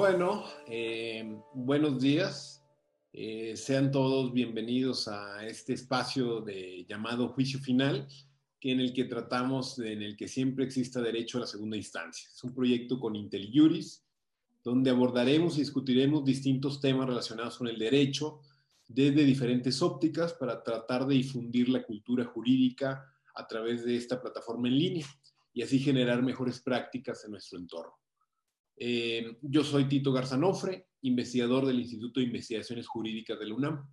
Bueno, eh, buenos días. Eh, sean todos bienvenidos a este espacio de llamado juicio final, que en el que tratamos, en el que siempre exista derecho a la segunda instancia. Es un proyecto con IntelliJuris, donde abordaremos y discutiremos distintos temas relacionados con el derecho desde diferentes ópticas para tratar de difundir la cultura jurídica a través de esta plataforma en línea y así generar mejores prácticas en nuestro entorno. Eh, yo soy Tito Garzanofre, investigador del Instituto de Investigaciones Jurídicas de la UNAM.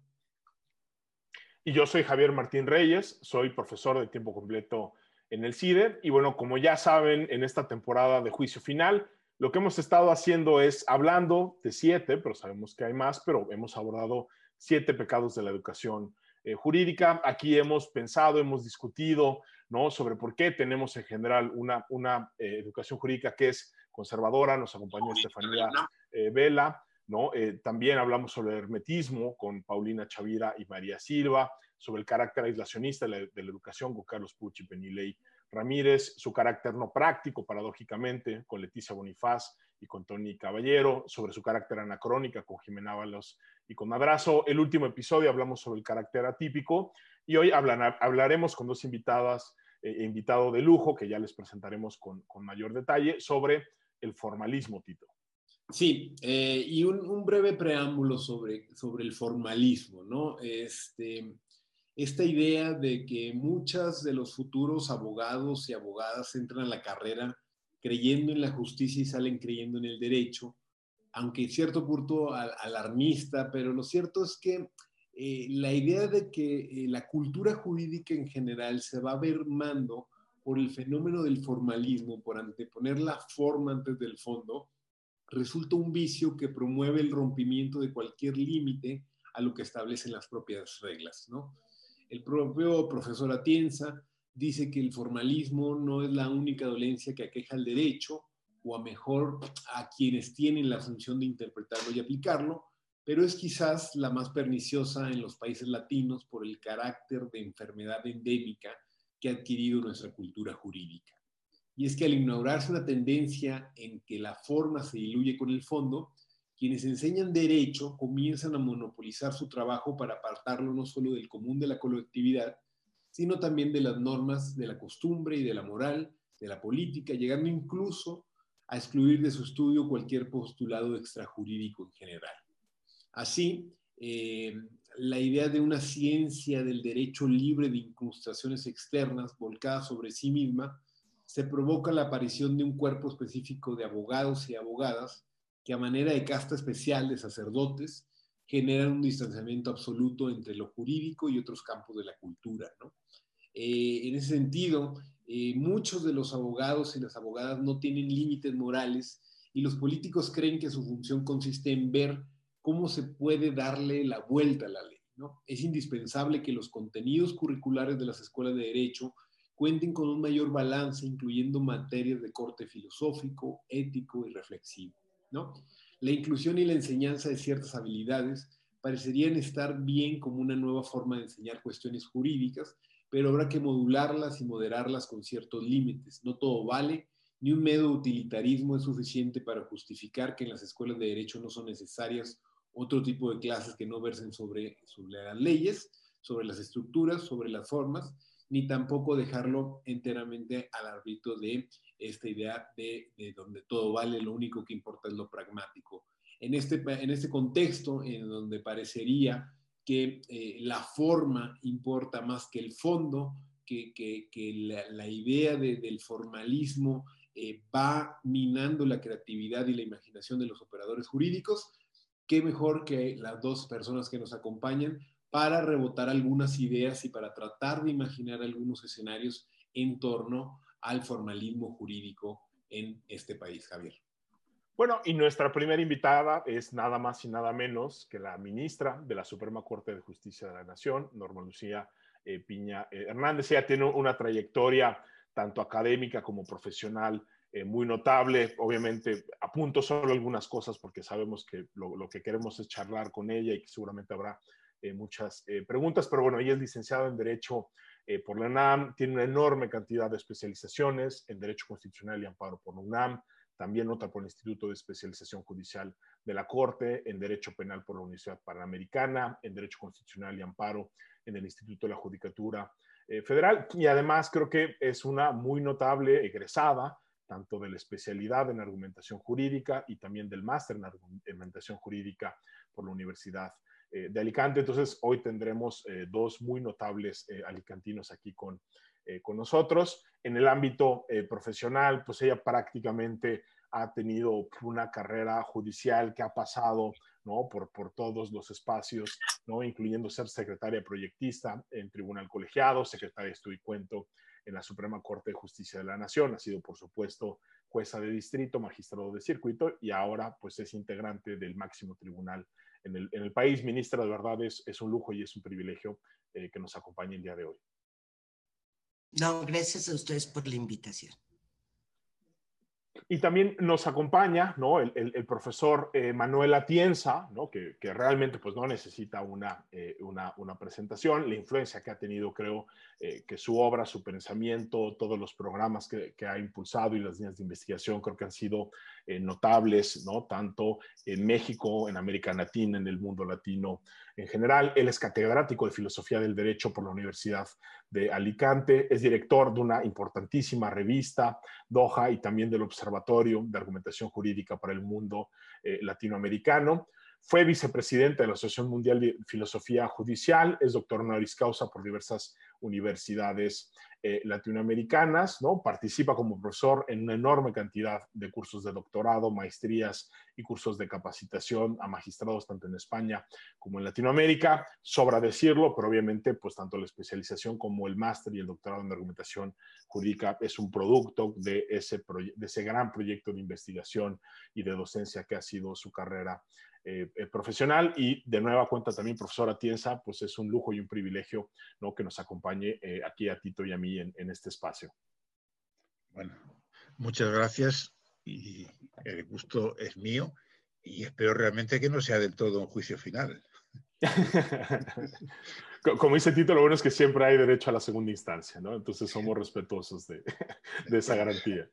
Y yo soy Javier Martín Reyes, soy profesor de tiempo completo en el CIDE. Y bueno, como ya saben, en esta temporada de juicio final, lo que hemos estado haciendo es hablando de siete, pero sabemos que hay más, pero hemos abordado siete pecados de la educación eh, jurídica. Aquí hemos pensado, hemos discutido ¿no? sobre por qué tenemos en general una, una eh, educación jurídica que es conservadora, nos acompañó Estefanía eh, Vela, ¿no? Eh, también hablamos sobre el hermetismo con Paulina Chavira y María Silva, sobre el carácter aislacionista de la, educación con Carlos Pucci y Penilei Ramírez, su carácter no práctico, paradójicamente, con Leticia Bonifaz y con Tony Caballero, sobre su carácter anacrónica con Jimena Ábalos y con Madrazo. El último episodio hablamos sobre el carácter atípico y hoy hablaremos con dos invitadas, eh, invitado de lujo, que ya les presentaremos con, con mayor detalle, sobre el formalismo, Tito. Sí, eh, y un, breve preámbulo sobre, sobre el formalismo, ¿no? Este, esta idea de que muchas de los futuros abogados y abogadas entran a la carrera creyendo en la justicia y salen creyendo en el derecho, aunque en cierto punto alarmista, pero lo cierto es que eh, la idea de que eh, la cultura jurídica en general se va a ver mando por el fenómeno del formalismo, por anteponer la forma antes del fondo, resulta un vicio que promueve el rompimiento de cualquier límite a lo que establecen las propias reglas. ¿no? El propio profesor Atienza dice que el formalismo no es la única dolencia que aqueja el derecho, o a mejor a quienes tienen la función de interpretarlo y aplicarlo, pero es quizás la más perniciosa en los países latinos por el carácter de enfermedad endémica que ha adquirido nuestra cultura jurídica. Y es que al ignorarse una tendencia en que la forma se diluye con el fondo, quienes enseñan derecho comienzan a monopolizar su trabajo para apartarlo no solo del común de la colectividad, sino también de las normas de la costumbre y de la moral, de la política, llegando incluso a excluir de su estudio cualquier postulado extrajurídico en general. Así, eh, la idea de una ciencia del derecho libre de incrustaciones externas volcada sobre sí misma, se provoca la aparición de un cuerpo específico de abogados y abogadas que a manera de casta especial de sacerdotes generan un distanciamiento absoluto entre lo jurídico y otros campos de la cultura. Eh, en ese sentido, eh, muchos de los abogados y las abogadas no tienen límites morales y los políticos creen que su función consiste en ver cómo se puede darle la vuelta a la ley. ¿no? Es indispensable que los contenidos curriculares de las escuelas de derecho cuenten con un mayor balance, incluyendo materias de corte filosófico, ético y reflexivo. ¿no? La inclusión y la enseñanza de ciertas habilidades parecerían estar bien como una nueva forma de enseñar cuestiones jurídicas, pero habrá que modularlas y moderarlas con ciertos límites. No todo vale, ni un medio utilitarismo es suficiente para justificar que en las escuelas de derecho no son necesarias otro tipo de clases que no versen sobre, sobre las leyes, sobre las estructuras, sobre las formas, ni tampoco dejarlo enteramente al árbitro de esta idea de, de, donde todo vale, lo único que importa es lo pragmático. En este, en este contexto, en donde parecería que eh, la forma importa más que el fondo, que, que, que la, la, idea de, del formalismo eh, va minando la creatividad y la imaginación de los operadores jurídicos, qué mejor que las dos personas que nos acompañan para rebotar algunas ideas y para tratar de imaginar algunos escenarios en torno al formalismo jurídico en este país, Javier. Bueno, y nuestra primera invitada es nada más y nada menos que la ministra de la Suprema Corte de Justicia de la Nación, Norma Lucía eh, Piña eh, Hernández. Ella tiene una trayectoria tanto académica como profesional eh, muy notable. Obviamente, apunto solo algunas cosas porque sabemos que lo, que queremos es charlar con ella y que seguramente habrá eh, muchas eh, preguntas, pero bueno, ella es licenciada en Derecho por la UNAM, tiene una enorme cantidad de especializaciones en Derecho Constitucional y Amparo por la UNAM, también otra por el Instituto de Especialización Judicial de la Corte, en Derecho Penal por la Universidad Panamericana, en Derecho Constitucional y Amparo en el Instituto de la Judicatura Federal. Y además creo que es una muy notable egresada tanto de la especialidad en argumentación jurídica y también del máster en argumentación jurídica por la Universidad eh, de Alicante. Entonces, hoy tendremos eh, dos muy notables alicantinos aquí con, con nosotros. En el ámbito profesional, pues ella prácticamente ha tenido una carrera judicial que ha pasado ¿no? por, por todos los espacios, ¿no? incluyendo ser secretaria proyectista en Tribunal Colegiado, secretaria de Estudio y Cuento en la Suprema Corte de Justicia de la Nación, ha sido, por supuesto, jueza de distrito, magistrado de circuito y ahora pues es integrante del máximo tribunal en el, país. Ministra, de verdad es, es, un lujo y es un privilegio eh, que nos acompañe el día de hoy. No, gracias a ustedes por la invitación. Y también nos acompaña el, profesor eh, Manuel Atienza, que, realmente pues, no necesita una, eh, una, una, presentación, la influencia que ha tenido, creo, eh, que su obra, su pensamiento, todos los programas que, que, ha impulsado y las líneas de investigación creo que han sido notables, ¿no? tanto en México, en América Latina, en el mundo latino en general. Él es catedrático de Filosofía del Derecho por la Universidad de Alicante, es director de una importantísima revista, Doha, y también del Observatorio de Argumentación Jurídica para el Mundo eh, Latinoamericano. Fue vicepresidente de la Asociación Mundial de Filosofía Judicial, es doctor honoris causa por diversas universidades eh, latinoamericanas, ¿no? Participa como profesor en una enorme cantidad de cursos de doctorado, maestrías y cursos de capacitación a magistrados tanto en España como en Latinoamérica. Sobra decirlo, pero obviamente pues tanto la especialización como el máster y el doctorado en argumentación jurídica es un producto de ese, de ese gran proyecto de investigación y de docencia que ha sido su carrera eh, eh, profesional y de nueva cuenta también profesora Tienza, pues es un lujo y un privilegio ¿no? que nos acompañe eh, aquí a Tito y a mí en, en, este espacio. Bueno, muchas gracias y el gusto es mío y espero realmente que no sea del todo un juicio final. Como dice Tito, lo bueno es que siempre hay derecho a la segunda instancia, ¿no? Entonces somos respetuosos de, de esa garantía.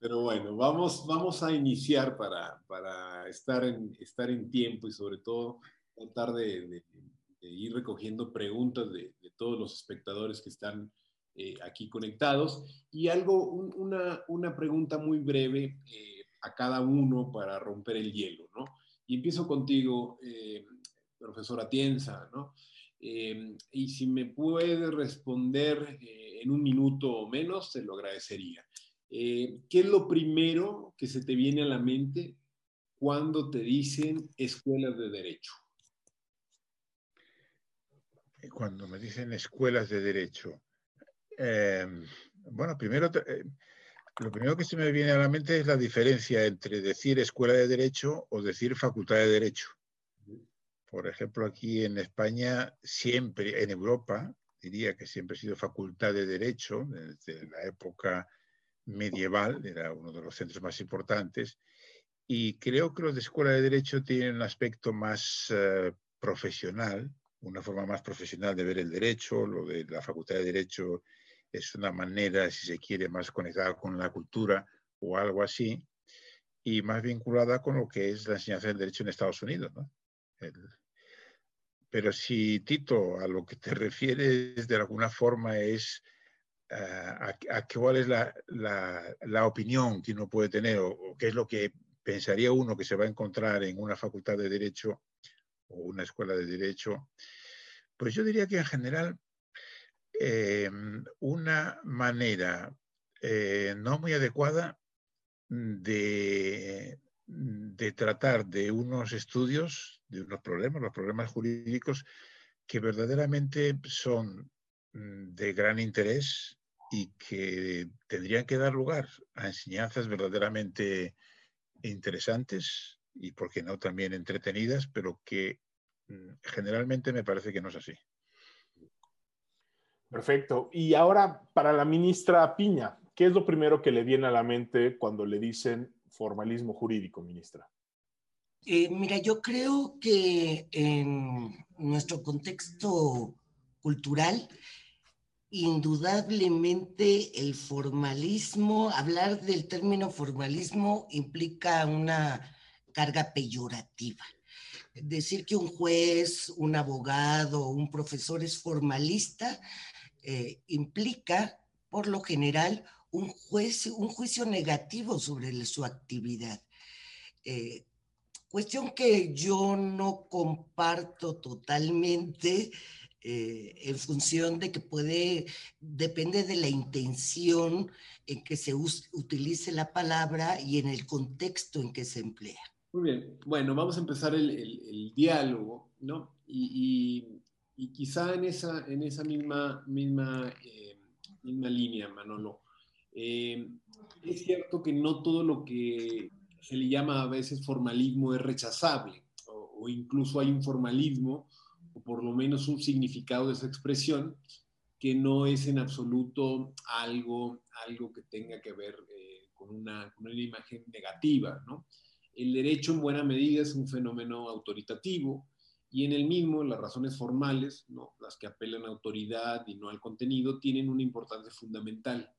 Pero bueno, vamos, vamos a iniciar para, para estar, en, estar en tiempo y sobre todo tratar de, ir recogiendo preguntas de, todos los espectadores que están eh, aquí conectados. Y algo, un, una, una, pregunta muy breve eh, a cada uno para romper el hielo, ¿no? Y empiezo contigo, eh, profesora Tienza, ¿no? Y si me puede responder en un minuto o menos, se lo agradecería. Eh, ¿Qué es lo primero que se te viene a la mente cuando te dicen escuelas de derecho? Cuando me dicen escuelas de derecho, eh, bueno, primero, eh, lo primero que se me viene a la mente es la diferencia entre decir escuela de derecho o decir facultad de derecho. Por ejemplo, aquí en España, siempre, en Europa, diría que siempre ha sido facultad de derecho, desde la época medieval, era uno de los centros más importantes, y creo que los de Escuela de Derecho tienen un aspecto más uh, profesional, una forma más profesional de ver el derecho, lo de la Facultad de Derecho es una manera, si se quiere, más conectada con la cultura o algo así, y más vinculada con lo que es la enseñanza del derecho en Estados Unidos. Pero si, Tito, a lo que te refieres de alguna forma es a, cuál es la, opinión que uno puede tener o, qué es lo que pensaría uno que se va a encontrar en una facultad de derecho o una escuela de derecho, pues yo diría que en general eh, una manera eh, no muy adecuada de, de tratar de unos estudios, de unos problemas, los problemas jurídicos que verdaderamente son mm, de gran interés y que tendrían que dar lugar a enseñanzas verdaderamente interesantes y, por qué no, también entretenidas, pero que mm, generalmente me parece que no es así. Perfecto. Y ahora para la ministra Piña, ¿qué es lo primero que le viene a la mente cuando le dicen formalismo jurídico, ministra? Eh, mira, yo creo que en nuestro contexto cultural indudablemente el formalismo, hablar del término formalismo implica una carga peyorativa. Decir que un juez, un abogado, un profesor es formalista eh, implica, por lo general, un, juez, un juicio negativo sobre su actividad. Eh, cuestión que yo no comparto totalmente eh, en función de que puede, depende de la intención en que se utilice la palabra y en el contexto en que se emplea. Muy bien, bueno, vamos a empezar el, diálogo, ¿no? Y, quizá en esa, en esa misma, misma, eh, misma línea, Manolo, eh, es cierto que no todo lo que se le llama a veces formalismo es rechazable, o, incluso hay un formalismo, o por lo menos un significado de esa expresión, que no es en absoluto algo, algo que tenga que ver eh, con, una, con, una, imagen negativa. ¿no? El derecho en buena medida es un fenómeno autoritativo y en el mismo las razones formales, ¿no? las que apelan a autoridad y no al contenido, tienen una importancia fundamental.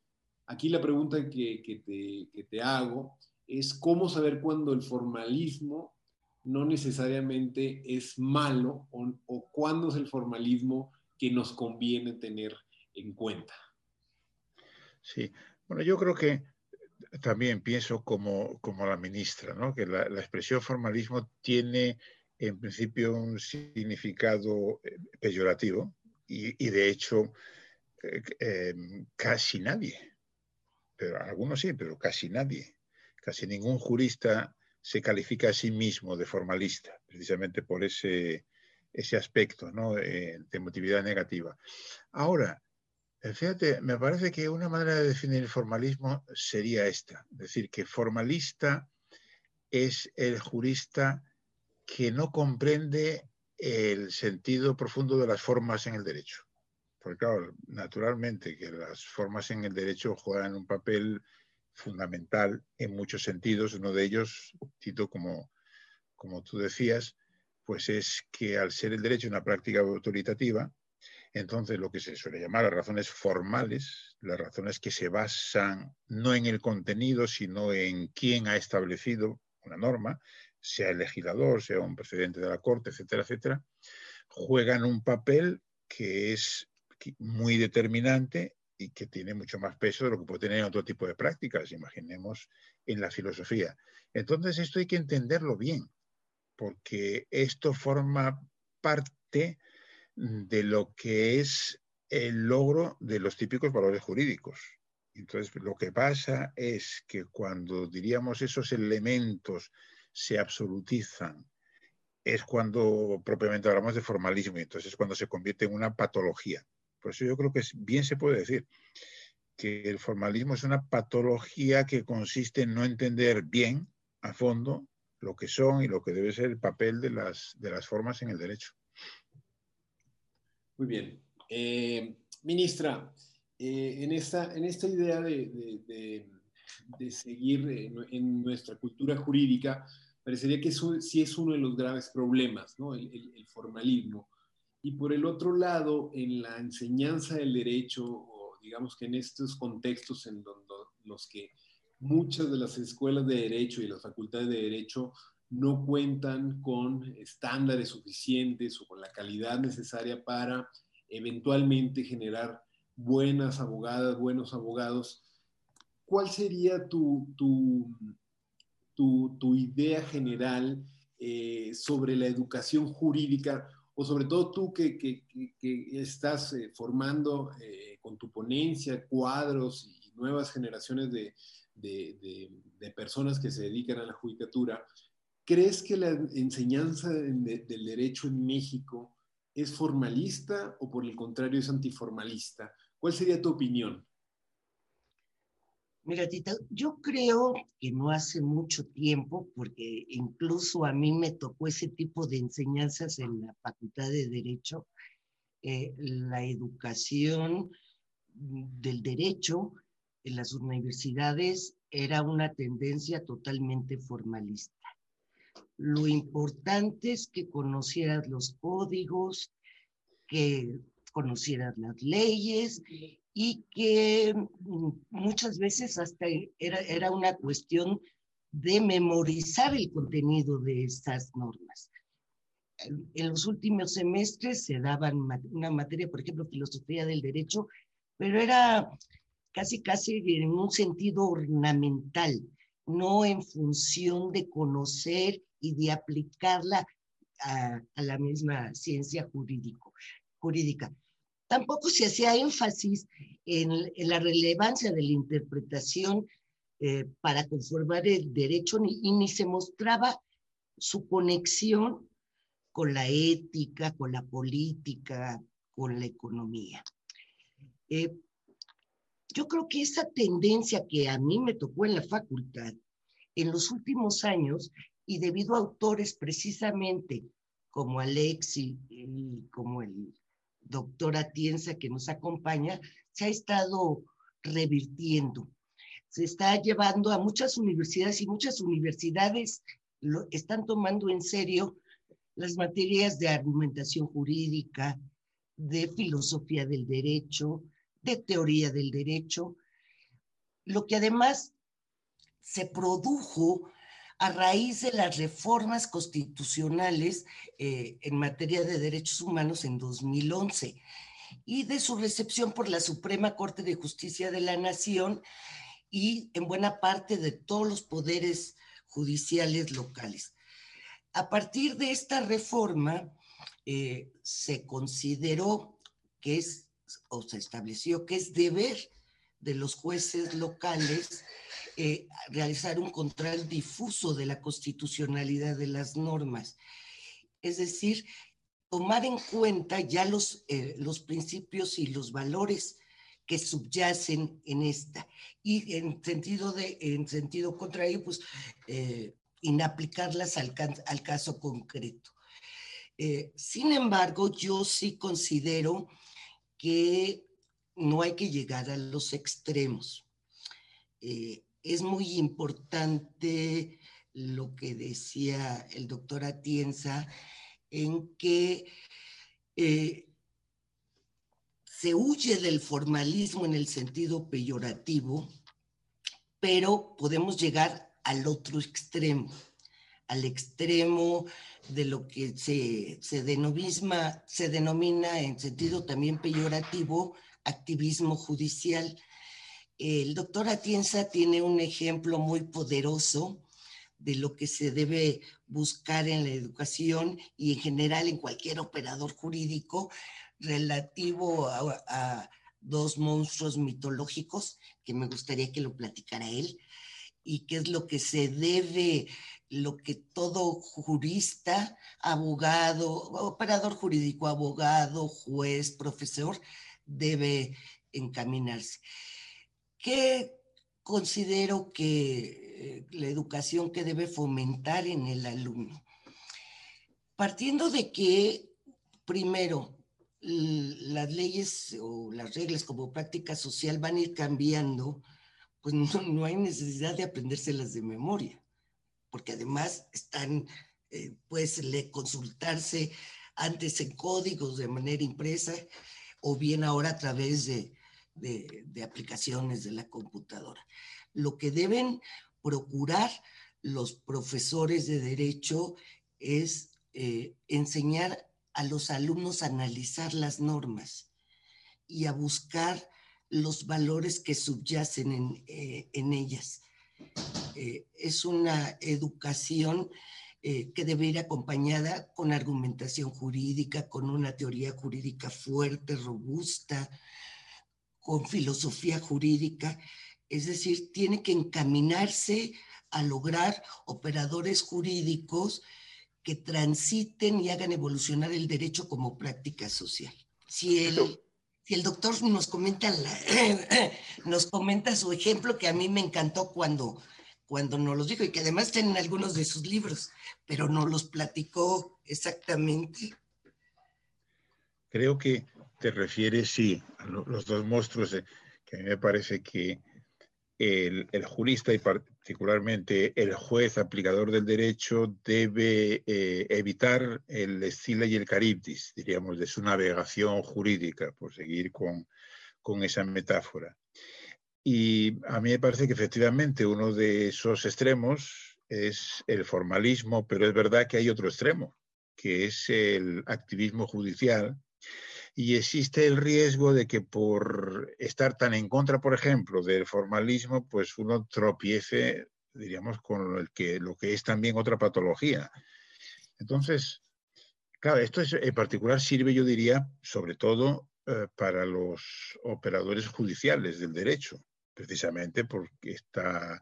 Aquí la pregunta que, que, te, que te hago es cómo saber cuándo el formalismo no necesariamente es malo o, o cuándo es el formalismo que nos conviene tener en cuenta. Sí, bueno, yo creo que también pienso como, como la ministra, ¿no? que la, expresión formalismo tiene en principio un significado eh, peyorativo y, de hecho eh, eh, casi nadie, pero algunos sí, pero casi nadie Casi ningún jurista se califica a sí mismo de formalista, precisamente por ese, ese aspecto ¿no? de, emotividad negativa. Ahora, eh, fíjate, me parece que una manera de definir el formalismo sería esta, es decir, que formalista es el jurista que no comprende el sentido profundo de las formas en el derecho. Porque claro, naturalmente que las formas en el derecho juegan un papel fundamental en muchos sentidos. Uno de ellos, Tito, como, como tú decías, pues es que al ser el derecho una práctica autoritativa, entonces lo que se suele llamar las razones formales, las razones que se basan no en el contenido, sino en quién ha establecido una norma, sea el legislador, sea un presidente de la Corte, etcétera, etcétera, juegan un papel que es muy determinante y que tiene mucho más peso de lo que puede tener en otro tipo de prácticas, imaginemos en la filosofía. Entonces esto hay que entenderlo bien, porque esto forma parte de lo que es el logro de los típicos valores jurídicos. Entonces, lo que pasa es que cuando diríamos esos elementos se absolutizan, es cuando propiamente hablamos de formalismo, entonces es cuando se convierte en una patología. Por eso yo creo que bien se puede decir que el formalismo es una patología que consiste en no entender bien, a fondo, lo que son y lo que debe ser el papel de las, de las formas en el derecho. Muy bien. Eh, ministra, eh, en, esta, en esta idea de, seguir en, nuestra cultura jurídica, parecería que eso sí es uno de los graves problemas, ¿no? el formalismo. Y por el otro lado, en la enseñanza del derecho, o digamos que en estos contextos en donde los que muchas de las escuelas de derecho y las facultades de derecho no cuentan con estándares suficientes o con la calidad necesaria para eventualmente generar buenas abogadas, buenos abogados, ¿cuál sería tu, tu, tu, idea general eh, sobre la educación jurídica? O sobre todo tú que, que, estás eh, formando eh, con tu ponencia cuadros y nuevas generaciones de, de, de, personas que se dedican a la judicatura, ¿crees que la enseñanza del derecho en México es formalista o por el contrario es antiformalista? ¿Cuál sería tu opinión? Mira, Tita, yo creo que no hace mucho tiempo, porque incluso a mí me tocó ese tipo de enseñanzas en la Facultad de Derecho, eh, la educación del derecho en las universidades era una tendencia totalmente formalista. Lo importante es que conocieras los códigos, que conocieran las leyes y que mm, muchas veces hasta era, era una cuestión de memorizar el contenido de estas normas. En los últimos semestres se daban una materia, por ejemplo, filosofía del derecho, pero era casi, casi en un sentido ornamental, no en función de conocer y de aplicarla a, la misma ciencia jurídico, jurídica. Tampoco se hacía énfasis en, la relevancia de la interpretación eh, para conformar el derecho y ni se mostraba su conexión con la ética, con la política, con la economía. Eh, yo creo que esa tendencia que a mí me tocó en la facultad en los últimos años y debido a autores precisamente como Alexi y como el doctor Atienza que nos acompaña, se ha estado revirtiendo. Se está llevando a muchas universidades y muchas universidades lo, están tomando en serio las materias de argumentación jurídica, de filosofía del derecho, de teoría del derecho, lo que además se produjo a raíz de las reformas constitucionales eh, en materia de derechos humanos en 2011 y de su recepción por la Suprema Corte de Justicia de la Nación y en buena parte de todos los poderes judiciales locales. A partir de esta reforma, eh, se consideró que es, o se estableció que es deber de los jueces locales eh, realizar un control difuso de la constitucionalidad de las normas. Es decir, tomar en cuenta ya los, eh, los principios y los valores que subyacen en esta. Y en sentido, de, en sentido contrario, pues eh, inaplicarlas al, al, caso concreto. sin embargo, yo sí considero que no hay que llegar a los extremos es muy importante lo que decía el doctor Atienza, en que eh, se huye del formalismo en el sentido peyorativo, pero podemos llegar al otro extremo, al extremo de lo que se, se, se denomina en sentido también peyorativo activismo judicial el doctor Atienza tiene un ejemplo muy poderoso de lo que se debe buscar en la educación y en general en cualquier operador jurídico relativo a, dos monstruos mitológicos que me gustaría que lo platicara él y qué es lo que se debe, lo que todo jurista, abogado, operador jurídico, abogado, juez, profesor debe encaminarse. ¿Qué considero que eh, la educación que debe fomentar en el alumno? Partiendo de que, primero, las leyes o las reglas como práctica social van a ir cambiando, pues no, hay necesidad de aprendérselas de memoria, porque además están, eh, pues, le consultarse antes en códigos de manera impresa o bien ahora a través de, de, aplicaciones de la computadora. Lo que deben procurar los profesores de derecho es eh, enseñar a los alumnos a analizar las normas y a buscar los valores que subyacen en, eh, ellas. Eh, es una educación que debe ir acompañada con argumentación jurídica, con una teoría jurídica fuerte, robusta, con filosofía jurídica, es decir, tiene que encaminarse a lograr operadores jurídicos que transiten y hagan evolucionar el derecho como práctica social. Si el, si el doctor nos comenta, nos comenta su ejemplo, que a mí me encantó cuando, cuando nos los dijo y que además tienen algunos de sus libros, pero no los platicó exactamente. Creo que te refieres, sí, los dos monstruos, que a mí me parece que el, jurista particularmente el juez aplicador del derecho debe eh, evitar el estilo y el caribdis, diríamos, de su navegación jurídica, por seguir con, con esa metáfora. Y a mí me parece que efectivamente uno de esos extremos es el formalismo, pero es verdad que hay otro extremo, que es el activismo judicial. Y existe el riesgo de que por estar tan en contra, por ejemplo, del formalismo, pues uno tropiece, diríamos, con el que, lo que es también otra patología. Entonces, claro, esto es, en particular sirve, yo diría, sobre todo eh, para los operadores judiciales del derecho, precisamente porque esta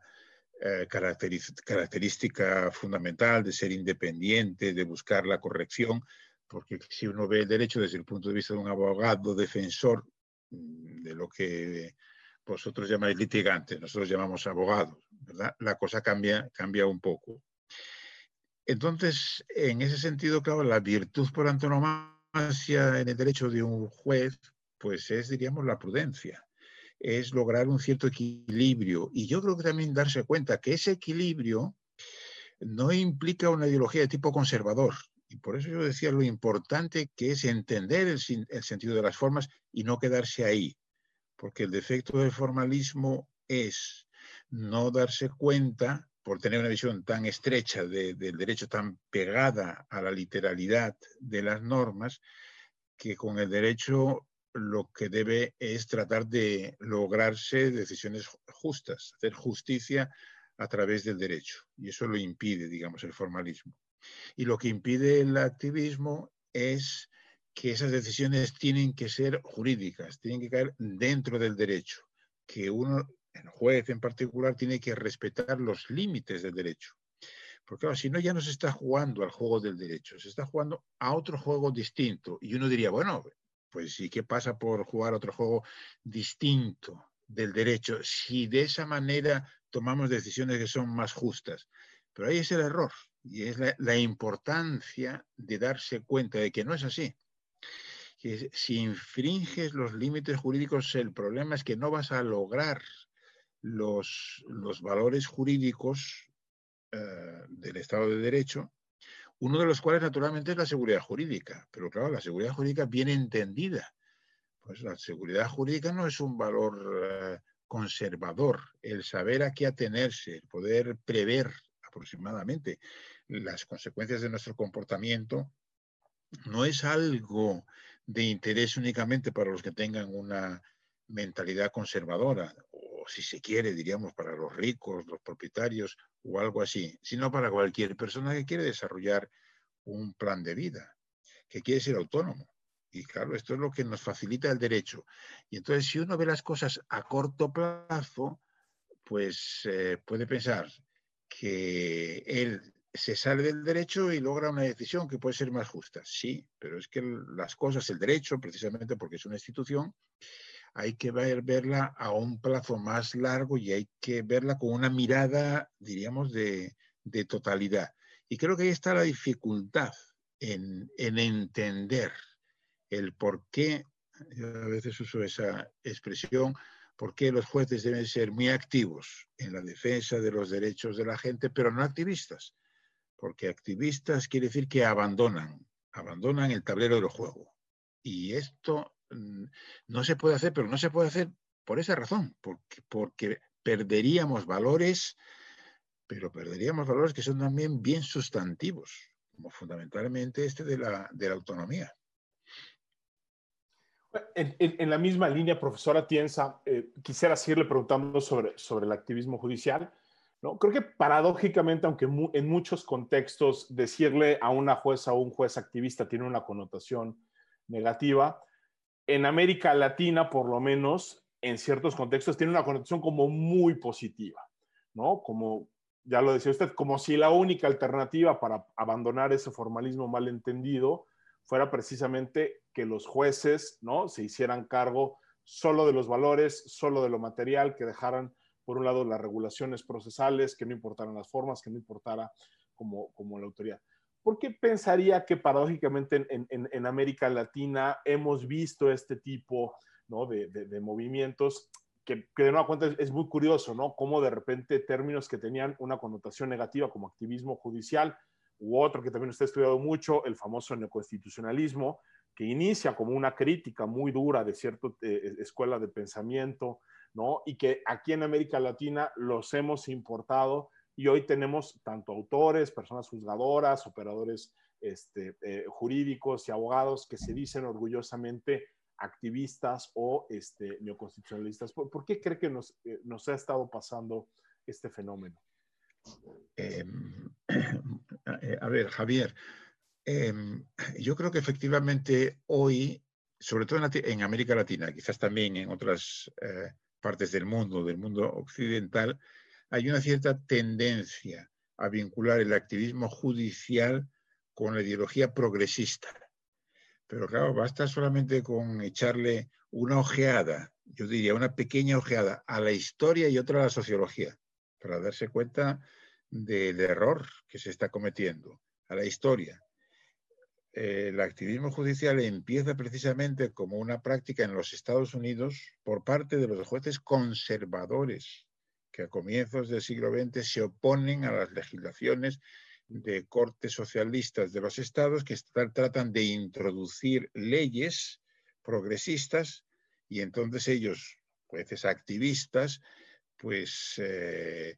eh, característica fundamental de ser independiente, de buscar la corrección, porque si uno ve el derecho desde el punto de vista de un abogado defensor mm, de lo que vosotros llamáis litigante, nosotros llamamos abogados, ¿verdad? La cosa cambia, cambia un poco. Entonces, en ese sentido, claro, la virtud por antonomasia en el derecho de un juez, pues es, diríamos, la prudencia es lograr un cierto equilibrio. Y yo creo que también darse cuenta que ese equilibrio no implica una ideología de tipo conservador. Y por eso yo decía lo importante que es entender el, sentido de las formas y no quedarse ahí. Porque el defecto del formalismo es no darse cuenta, por tener una visión tan estrecha del derecho, tan pegada a la literalidad de las normas, que con el derecho lo que debe es tratar de lograrse decisiones justas, hacer justicia a través del derecho. Y eso lo impide, digamos, el formalismo. Y lo que impide el activismo es que esas decisiones tienen que ser jurídicas, tienen que caer dentro del derecho, que uno, el juez en particular, tiene que respetar los límites del derecho. Porque claro, si no, ya no se está jugando al juego del derecho, se está jugando a otro juego distinto. Y uno diría, bueno, pues sí, ¿qué pasa por jugar otro juego distinto del derecho si de esa manera tomamos decisiones que son más justas? Pero ahí es el error y es la, importancia de darse cuenta de que no es así. Que si infringes los límites jurídicos, el problema es que no vas a lograr los, los valores jurídicos eh, del Estado de Derecho uno de los cuales naturalmente es la seguridad jurídica, pero claro, la seguridad jurídica bien entendida. Pues la seguridad jurídica no es un valor eh, conservador, el saber a qué atenerse, el poder prever aproximadamente las consecuencias de nuestro comportamiento, no es algo de interés únicamente para los que tengan una mentalidad conservadora, o si se quiere, diríamos, para los ricos, los propietarios o algo así, sino para cualquier persona que quiere desarrollar un plan de vida, que quiere ser autónomo. Y claro, esto es lo que nos facilita el derecho. Y entonces, si uno ve las cosas a corto plazo, pues eh, puede pensar que él se sale del derecho y logra una decisión que puede ser más justa. Sí, pero es que las cosas, el derecho, precisamente porque es una institución, hay que ver, verla a un plazo más largo y hay que verla con una mirada, diríamos, de, totalidad. Y creo que ahí está la dificultad en, entender el por qué, yo a veces uso esa expresión, por qué los jueces deben ser muy activos en la defensa de los derechos de la gente, pero no activistas. Porque activistas quiere decir que abandonan, abandonan el tablero del juego. Y esto Mm, no se puede hacer, pero no se puede hacer por esa razón, porque, porque perderíamos valores, pero perderíamos valores que son también bien sustantivos, como fundamentalmente este de la, de la autonomía. En, la misma línea, profesora Tienza, eh, quisiera seguirle preguntando sobre, sobre el activismo judicial. ¿No? Creo que paradójicamente, aunque en muchos contextos decirle a una jueza o un juez activista tiene una connotación negativa, en América Latina, por lo menos, en ciertos contextos, tiene una connotación como muy positiva, ¿no? Como, ya lo decía usted, como si la única alternativa para abandonar ese formalismo malentendido fuera precisamente que los jueces, ¿no? Se hicieran cargo solo de los valores, solo de lo material, que dejaran, por un lado, las regulaciones procesales, que no importaran las formas, que no importara como, como la autoridad. ¿Por qué pensaría que paradójicamente en, América Latina hemos visto este tipo de, movimientos que, de nueva cuenta es, muy curioso, ¿no? Cómo de repente términos que tenían una connotación negativa como activismo judicial u otro que también usted ha estudiado mucho, el famoso neoconstitucionalismo, que inicia como una crítica muy dura de cierta eh, escuela de pensamiento, ¿no? Y que aquí en América Latina los hemos importado y hoy tenemos tanto autores, personas juzgadoras, operadores este, eh, jurídicos y abogados que se dicen orgullosamente activistas o este, neoconstitucionalistas. ¿Por, qué cree que nos, eh, nos, ha estado pasando este fenómeno? Em, eh, a ver, Javier, em, yo creo que efectivamente hoy, sobre todo en, América Latina, quizás también en otras partes del mundo, del mundo occidental, hay una cierta tendencia a vincular el activismo judicial con la ideología progresista. Pero claro, basta solamente con echarle una ojeada, yo diría una pequeña ojeada a la historia y otra a la sociología, para darse cuenta del error que se está cometiendo, a la historia. El activismo judicial empieza precisamente como una práctica en los Estados Unidos por parte de los jueces conservadores que a comienzos del siglo XX se oponen a las legislaciones de cortes socialistas de los estados que tratan de introducir leyes progresistas y entonces ellos, jueces activistas, pues eh,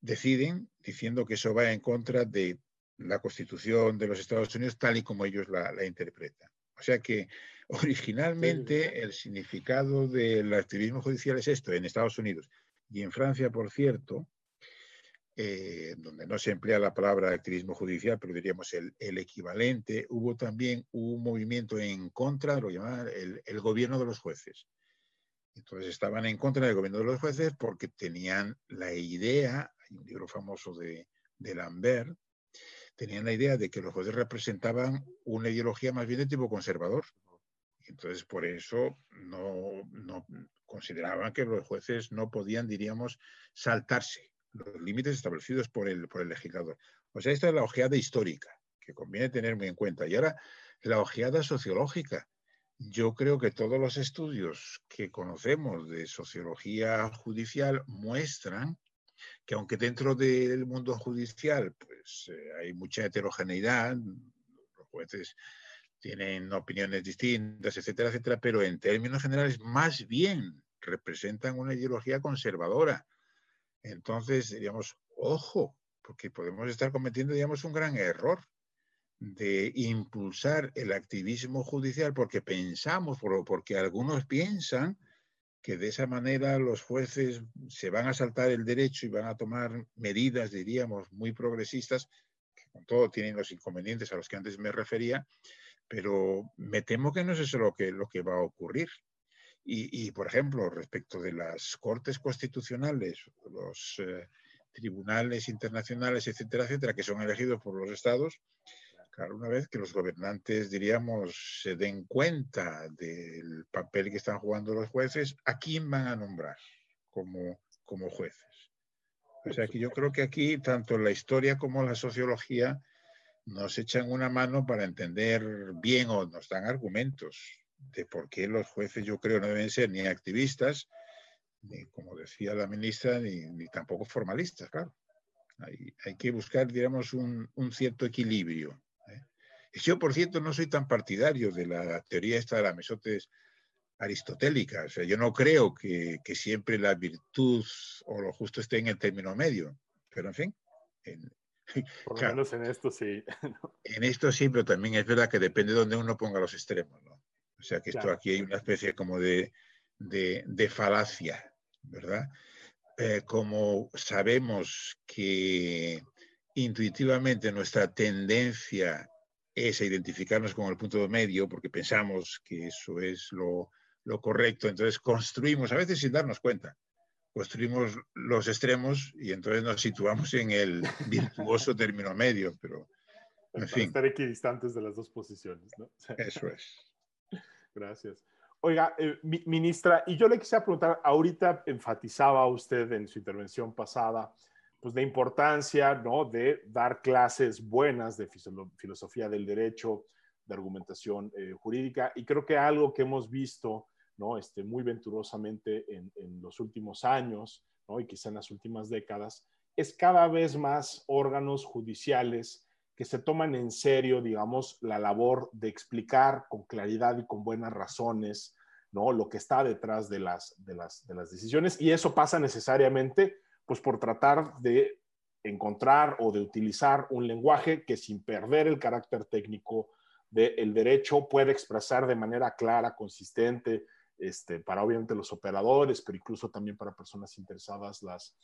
deciden diciendo que eso va en contra de la constitución de los Estados Unidos tal y como ellos la, la interpretan. O sea que originalmente el significado del activismo judicial es esto en Estados Unidos. Y en Francia, por cierto, eh, donde no se emplea la palabra activismo judicial, pero diríamos el, equivalente, hubo también un movimiento en contra de lo que el, el, gobierno de los jueces. Entonces estaban en contra del gobierno de los jueces porque tenían la idea, hay un libro famoso de, de Lambert, tenían la idea de que los jueces representaban una ideología más bien de tipo conservador. Entonces, por eso no, no, consideraban que los jueces no podían, diríamos, saltarse los límites establecidos por el, por el legislador. O sea, esta es la ojeada histórica, que conviene tener muy en cuenta. Y ahora, la ojeada sociológica. Yo creo que todos los estudios que conocemos de sociología judicial muestran que aunque dentro del mundo judicial pues, eh, hay mucha heterogeneidad, los jueces tienen opiniones distintas, etcétera, etcétera, pero en términos generales más bien representan una ideología conservadora. Entonces, diríamos, ojo, porque podemos estar cometiendo, digamos, un gran error de impulsar el activismo judicial porque pensamos, porque algunos piensan que de esa manera los jueces se van a saltar el derecho y van a tomar medidas, diríamos, muy progresistas, que con todo tienen los inconvenientes a los que antes me refería, pero me temo que no es eso lo que, lo que va a ocurrir. Y, por ejemplo, respecto de las cortes constitucionales, los eh, tribunales internacionales, etcétera, etcétera, que son elegidos por los estados, claro, una vez que los gobernantes, diríamos, se den cuenta del papel que están jugando los jueces, ¿a quién van a nombrar como, como jueces? O sea que yo creo que aquí, tanto la historia como la sociología, nos echan una mano para entender bien o nos dan argumentos de por qué los jueces, yo creo, no deben ser ni activistas, ni, como decía la ministra, ni, tampoco formalistas, claro. Hay, hay, que buscar, digamos, un, un cierto equilibrio. Yo, por cierto, no soy tan partidario de la teoría esta de la mesotes aristotélica. O sea, yo no creo que, que siempre la virtud o lo justo esté en el término medio. Pero, en fin, en, por lo menos en esto sí. En esto sí, pero también es verdad que depende de dónde uno ponga los extremos, ¿no? O sea que esto aquí hay una especie como de, de, falacia, ¿verdad? Eh, como sabemos que intuitivamente nuestra tendencia es a identificarnos con el punto medio, porque pensamos que eso es lo, lo correcto, entonces construimos, a veces sin darnos cuenta, construimos los extremos y entonces nos situamos en el virtuoso término medio, pero en fin. Estar equidistantes de las dos posiciones, ¿no? Eso es. Gracias. Oiga, eh, ministra, y yo le quisiera preguntar, ahorita enfatizaba usted en su intervención pasada, pues la importancia, ¿no? De dar clases buenas de filosofía del derecho, de argumentación eh, jurídica, y creo que algo que hemos visto ¿no? Este, muy venturosamente en, en los últimos años, ¿no? y quizá en las últimas décadas, es cada vez más órganos judiciales que se toman en serio, digamos, la labor de explicar con claridad y con buenas razones, ¿no? Lo que está detrás de las, de las, de las decisiones. Y eso pasa necesariamente, pues, por tratar de encontrar o de utilizar un lenguaje que sin perder el carácter técnico del derecho puede expresar de manera clara, consistente, este, para obviamente los operadores, pero incluso también para personas interesadas las,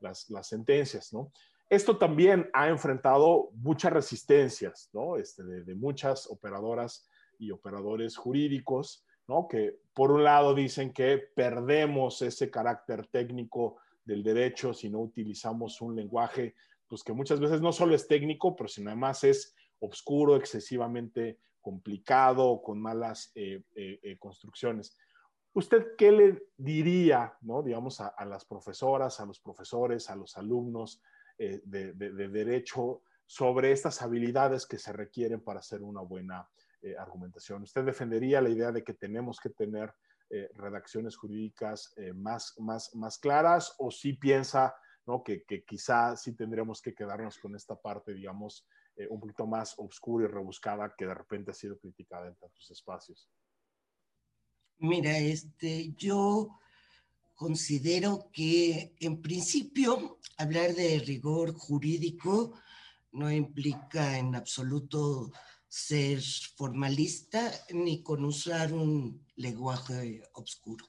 las, sentencias, ¿no? Esto también ha enfrentado muchas resistencias, ¿no? Este, de, muchas operadoras y operadores jurídicos, ¿no? Que por un lado dicen que perdemos ese carácter técnico del derecho si no utilizamos un lenguaje, pues que muchas veces no solo es técnico, pero sino además es obscuro, excesivamente complicado, con malas eh, eh, eh, construcciones. ¿Usted qué le diría, ¿no? digamos, a, las profesoras, a los profesores, a los alumnos de, derecho sobre estas habilidades que se requieren para hacer una buena argumentación? ¿Usted defendería la idea de que tenemos que tener eh, redacciones jurídicas más, más, más claras o sí piensa ¿no? que, que quizá sí tendremos que quedarnos con esta parte, digamos, un poquito más oscura y rebuscada que de repente ha sido criticada en tantos espacios? Mira, este, yo considero que en principio hablar de rigor jurídico no implica en absoluto ser formalista ni con usar un lenguaje obscuro.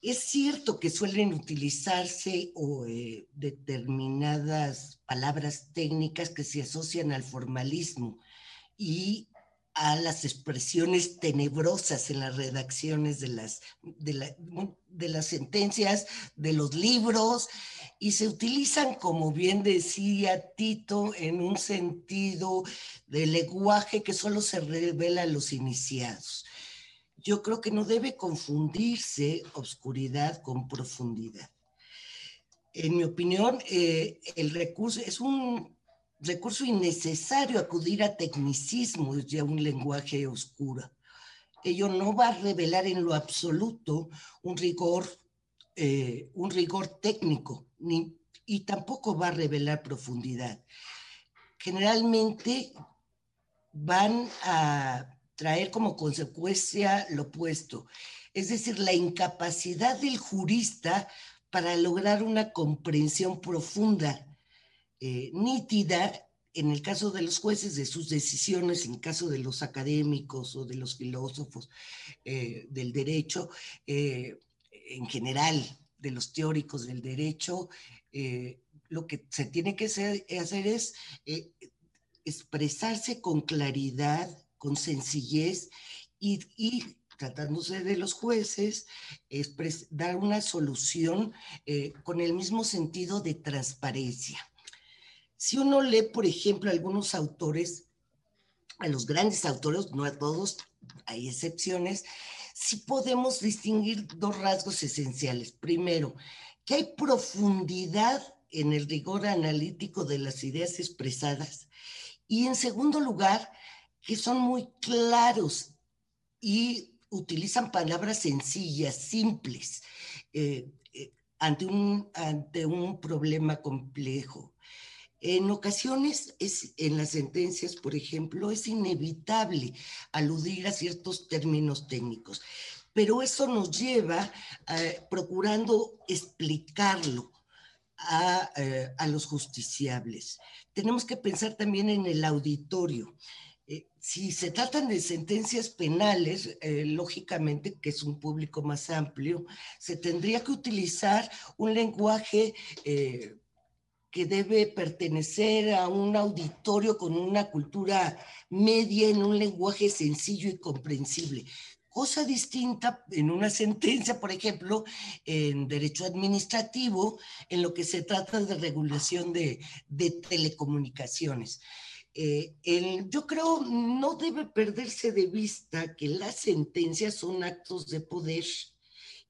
Es cierto que suelen utilizarse eh, determinadas palabras técnicas que se asocian al formalismo y a las expresiones tenebrosas en las redacciones de las, de, las sentencias, de los libros, y se utilizan, como bien decía Tito, en un sentido de lenguaje que solo se revela a los iniciados. Yo creo que no debe confundirse obscuridad con profundidad. En mi opinión, eh, el recurso es un recurso innecesario acudir a tecnicismos y a un lenguaje oscuro. Ello no va a revelar en lo absoluto un rigor, eh, un rigor técnico, ni, y tampoco va a revelar profundidad. Generalmente van a traer como consecuencia lo opuesto, es decir, la incapacidad del jurista para lograr una comprensión profunda eh, nítida en el caso de los jueces de sus decisiones, en el caso de los académicos o de los filósofos eh, del derecho, en general de los teóricos del derecho, lo que se tiene que hacer, es expresarse con claridad, con sencillez y, tratándose de los jueces, dar una solución con el mismo sentido de transparencia. Si uno lee, por ejemplo, algunos autores, a los grandes autores, no a todos, hay excepciones, sí podemos distinguir dos rasgos esenciales. Primero, que hay profundidad en el rigor analítico de las ideas expresadas. Y en segundo lugar, que son muy claros y utilizan palabras sencillas, simples, eh, eh, ante, un, ante un problema complejo. En ocasiones, es, en las sentencias, por ejemplo, es inevitable aludir a ciertos términos técnicos, pero eso nos lleva eh, procurando explicarlo eh, a, los justiciables. Tenemos que pensar también en el auditorio. Eh, si se tratan de sentencias penales, lógicamente, que es un público más amplio, se tendría que utilizar un lenguaje que debe pertenecer a un auditorio con una cultura media en un lenguaje sencillo y comprensible. Cosa distinta en una sentencia, por ejemplo, en derecho administrativo, en lo que se trata de regulación de, telecomunicaciones. Eh, yo creo no debe perderse de vista que las sentencias son actos de poder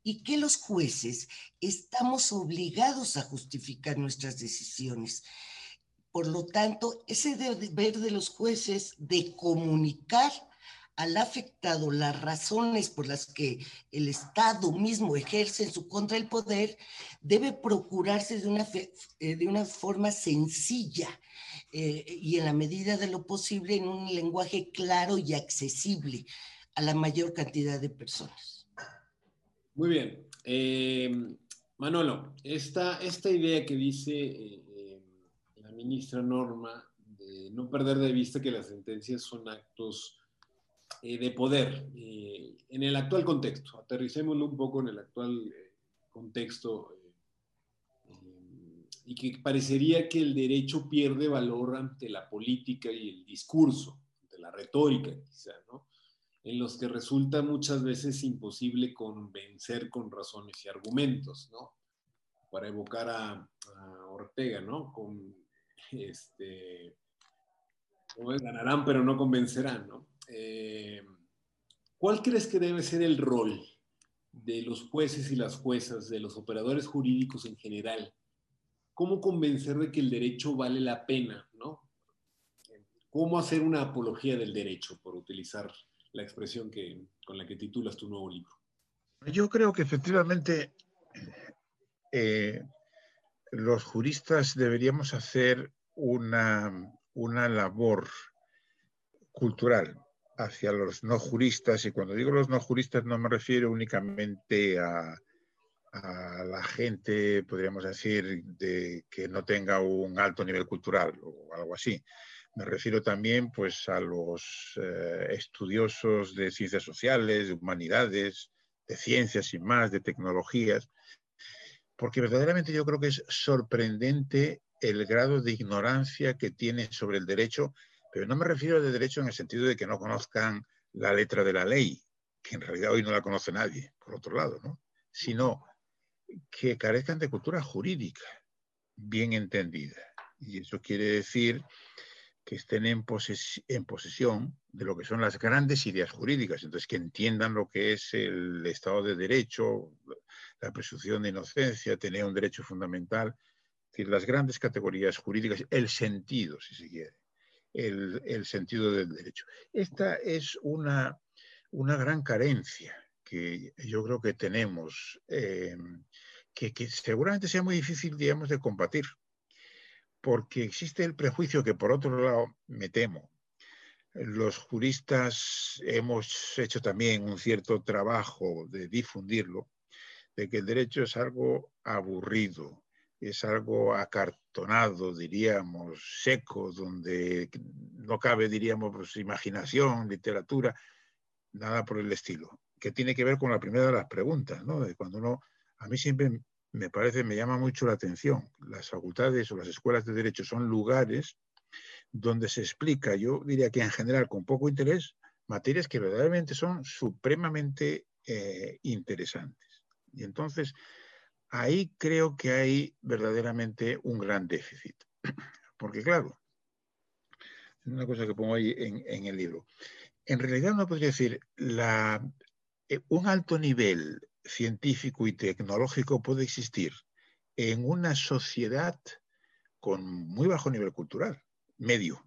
y que los jueces estamos obligados a justificar nuestras decisiones. Por lo tanto, ese deber de los jueces de comunicar al afectado las razones por las que el Estado mismo ejerce en su contra el poder, debe procurarse de una, eh, de una forma sencilla eh, y en la medida de lo posible en un lenguaje claro y accesible a la mayor cantidad de personas. Muy bien. Eh, Manolo, esta, esta idea que dice la ministra Norma de no perder de vista que las sentencias son actos eh, de poder eh, en el actual contexto. Aterricémoslo un poco en el actual eh, contexto y que parecería que el derecho pierde valor ante la política y el discurso, ante la retórica quizá, ¿no? En los que resulta muchas veces imposible convencer con razones y argumentos, ¿no? Para evocar a, Ortega, ¿no? Con este, ganarán pero no convencerán, ¿no? Eh, ¿cuál crees que debe ser el rol de los jueces y las juezas, de los operadores jurídicos en general? ¿Cómo convencer de que el derecho vale la pena? ¿no? ¿Cómo hacer una apología del derecho, por utilizar la expresión que, con la que titulas tu nuevo libro? Yo creo que efectivamente eh, los juristas deberíamos hacer una, una labor cultural hacia los no juristas, y cuando digo los no juristas no me refiero únicamente a, la gente, podríamos decir, de, que no tenga un alto nivel cultural o algo así. Me refiero también pues, a los eh, estudiosos de ciencias sociales, de humanidades, de ciencias y más, de tecnologías, porque verdaderamente yo creo que es sorprendente el grado de ignorancia que tiene sobre el derecho pero no me refiero de derecho en el sentido de que no conozcan la letra de la ley, que en realidad hoy no la conoce nadie, por otro lado, ¿no? Sino que carezcan de cultura jurídica bien entendida. Y eso quiere decir que estén en, posesión de lo que son las grandes ideas jurídicas, entonces que entiendan lo que es el Estado de Derecho, la presunción de inocencia, tener un derecho fundamental, las grandes categorías jurídicas, el sentido, si se quiere el, sentido del derecho. Esta es una, una, gran carencia que yo creo que tenemos, eh, que, que, seguramente sea muy difícil, digamos, de combatir, porque existe el prejuicio que, por otro lado, me temo, los juristas hemos hecho también un cierto trabajo de difundirlo, de que el derecho es algo aburrido, es algo acartonado, diríamos, seco, donde no cabe, diríamos, pues, imaginación, literatura, nada por el estilo, que tiene que ver con la primera de las preguntas, ¿no? De cuando uno, a mí siempre me parece, me llama mucho la atención, las facultades o las escuelas de derecho son lugares donde se explica, yo diría que en general con poco interés, materias que verdaderamente son supremamente eh, interesantes. Y entonces, ahí creo que hay verdaderamente un gran déficit. Porque claro, es una cosa que pongo ahí en, el libro. En realidad no podría decir, la, eh, un alto nivel científico y tecnológico puede existir en una sociedad con muy bajo nivel cultural, medio.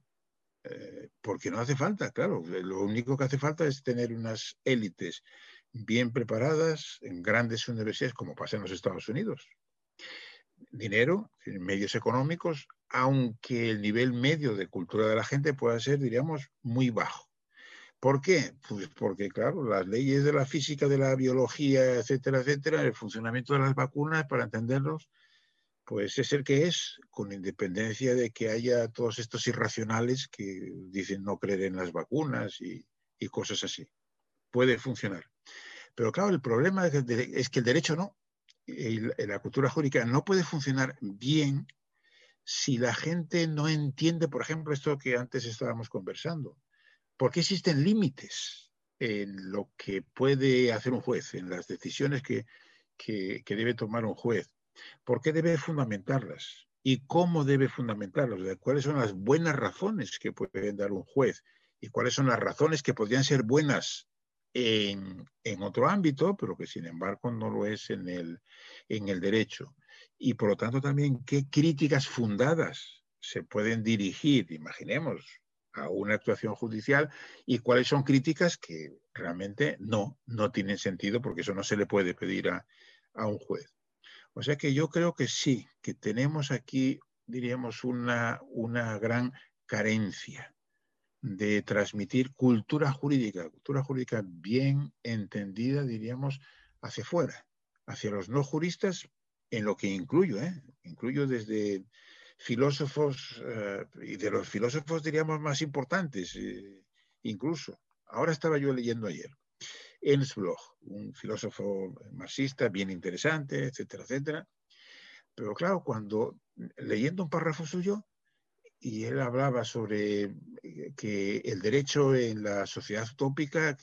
Eh, porque no hace falta, claro, lo único que hace falta es tener unas élites bien preparadas en grandes universidades, como pasa en los Estados Unidos. Dinero, medios económicos, aunque el nivel medio de cultura de la gente pueda ser, diríamos, muy bajo. ¿Por qué? Pues porque, claro, las leyes de la física, de la biología, etcétera, etcétera, el funcionamiento de las vacunas, para entenderlos, pues es el que es, con independencia de que haya todos estos irracionales que dicen no creer en las vacunas y, y cosas así. Puede funcionar. Pero claro, el problema es que el derecho no, la cultura jurídica no puede funcionar bien si la gente no entiende, por ejemplo, esto que antes estábamos conversando. ¿Por qué existen límites en lo que puede hacer un juez, en las decisiones que, que, debe tomar un juez? ¿Por qué debe fundamentarlas? ¿Y cómo debe fundamentarlas? ¿Cuáles son las buenas razones que puede dar un juez? ¿Y cuáles son las razones que podrían ser buenas en, otro ámbito, pero que sin embargo no lo es en el, en el derecho. Y por lo tanto también qué críticas fundadas se pueden dirigir, imaginemos, a una actuación judicial y cuáles son críticas que realmente no, no tienen sentido porque eso no se le puede pedir a, a un juez. O sea que yo creo que sí, que tenemos aquí, diríamos, una, una gran carencia de transmitir cultura jurídica, cultura jurídica bien entendida, diríamos, hacia fuera, hacia los no juristas, en lo que incluyo, ¿eh? incluyo desde filósofos eh, y de los filósofos, diríamos, más importantes, eh, incluso. Ahora estaba yo leyendo ayer. Ernst Bloch, un filósofo marxista bien interesante, etcétera, etcétera. Pero claro, cuando leyendo un párrafo suyo, y él hablaba sobre eh, que el derecho en la sociedad utópica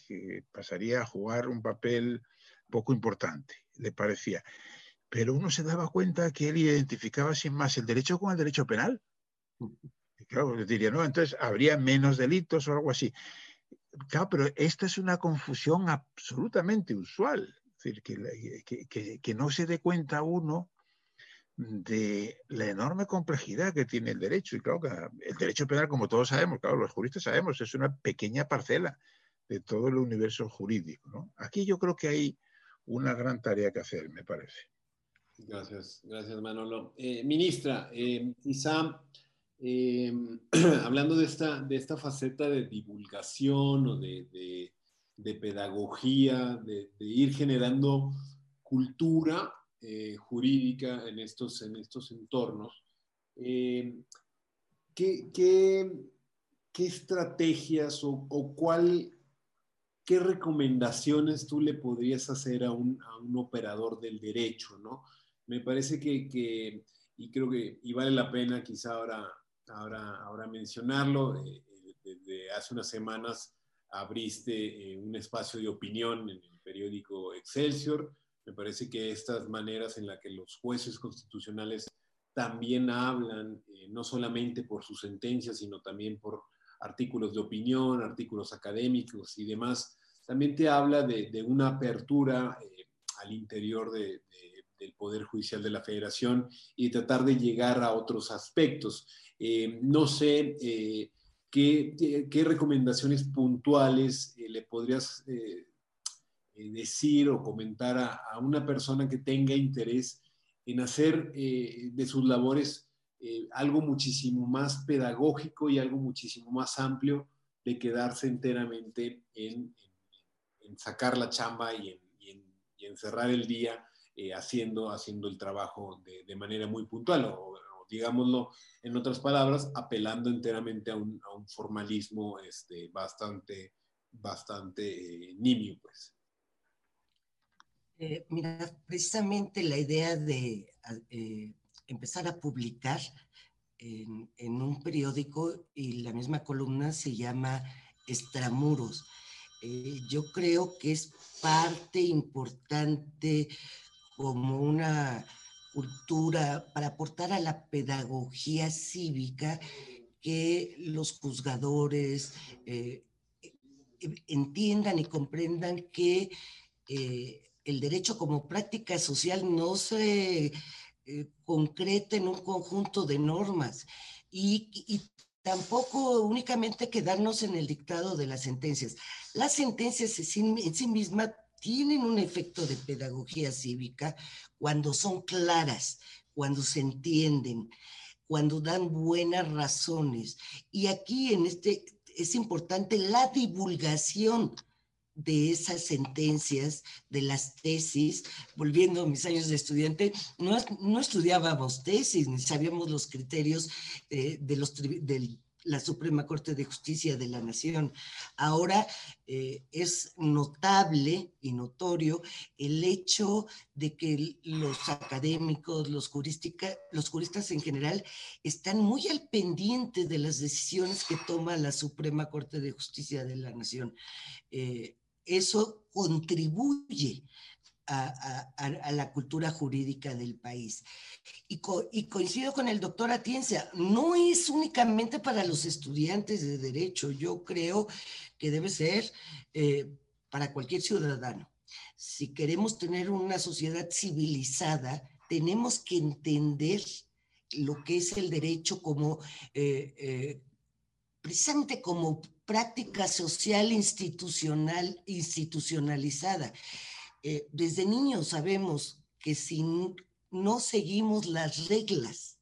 pasaría a jugar un papel poco importante, le parecía. Pero uno se daba cuenta que él identificaba sin más el derecho con el derecho penal. Y claro, diría, no, entonces habría menos delitos o algo así. Claro, pero esta es una confusión absolutamente usual. Es decir, que, que, que no se dé cuenta uno de la enorme complejidad que tiene el derecho. Y claro, el derecho penal, como todos sabemos, claro, los juristas sabemos, es una pequeña parcela de todo el universo jurídico. Aquí yo creo que hay una gran tarea que hacer, me parece. Gracias, gracias Manolo. Eh, ministra, eh, quizá eh, hablando de esta, de esta faceta de divulgación o de, pedagogía, de, ir generando cultura, eh, jurídica en estos, en estos entornos. Eh, ¿qué, qué, estrategias o, cuál, qué recomendaciones tú le podrías hacer a un, operador del derecho? ¿no? Me parece que, y creo que y vale la pena quizá ahora, ahora, ahora mencionarlo, eh, desde hace unas semanas abriste un espacio de opinión en el periódico Excelsior, me parece que estas maneras en las que los jueces constitucionales también hablan, eh, no solamente por sus sentencias, sino también por artículos de opinión, artículos académicos y demás, también te habla de, una apertura eh, al interior del Poder Judicial de la Federación y tratar de llegar a otros aspectos. Eh, no sé qué, qué, recomendaciones puntuales le podrías eh, decir o comentar a, una persona que tenga interés en hacer eh, de sus labores eh, algo muchísimo más pedagógico y algo muchísimo más amplio de quedarse enteramente en, sacar la chamba y en, cerrar el día haciendo, haciendo el trabajo de, manera muy puntual o, digámoslo en otras palabras, apelando enteramente a un, formalismo este, bastante, bastante nimio, pues. Eh, mira, precisamente la idea de eh, empezar a publicar en, un periódico y la misma columna se llama Extramuros. Eh, yo creo que es parte importante como una cultura para aportar a la pedagogía cívica que los juzgadores entiendan y comprendan que el derecho como práctica social no se eh, concreta en un conjunto de normas y, tampoco únicamente quedarnos en el dictado de las sentencias. Las sentencias en sí, mismas tienen un efecto de pedagogía cívica cuando son claras, cuando se entienden, cuando dan buenas razones. Y aquí en este es importante la divulgación de esas sentencias, de las tesis, volviendo a mis años de estudiante, no, no estudiábamos tesis, ni sabíamos los criterios de, los, de la Suprema Corte de Justicia de la Nación. Ahora eh, es notable y notorio el hecho de que los académicos, los, los juristas en general, están muy al pendiente de las decisiones que toma la Suprema Corte de Justicia de la Nación. Eh, eso contribuye a, la cultura jurídica del país. Y, coincido con el doctor Atienza, no es únicamente para los estudiantes de derecho, yo creo que debe ser eh, para cualquier ciudadano. Si queremos tener una sociedad civilizada, tenemos que entender lo que es el derecho como eh, eh, precisamente como práctica social institucional, institucionalizada. Eh, desde niños sabemos que si no seguimos las reglas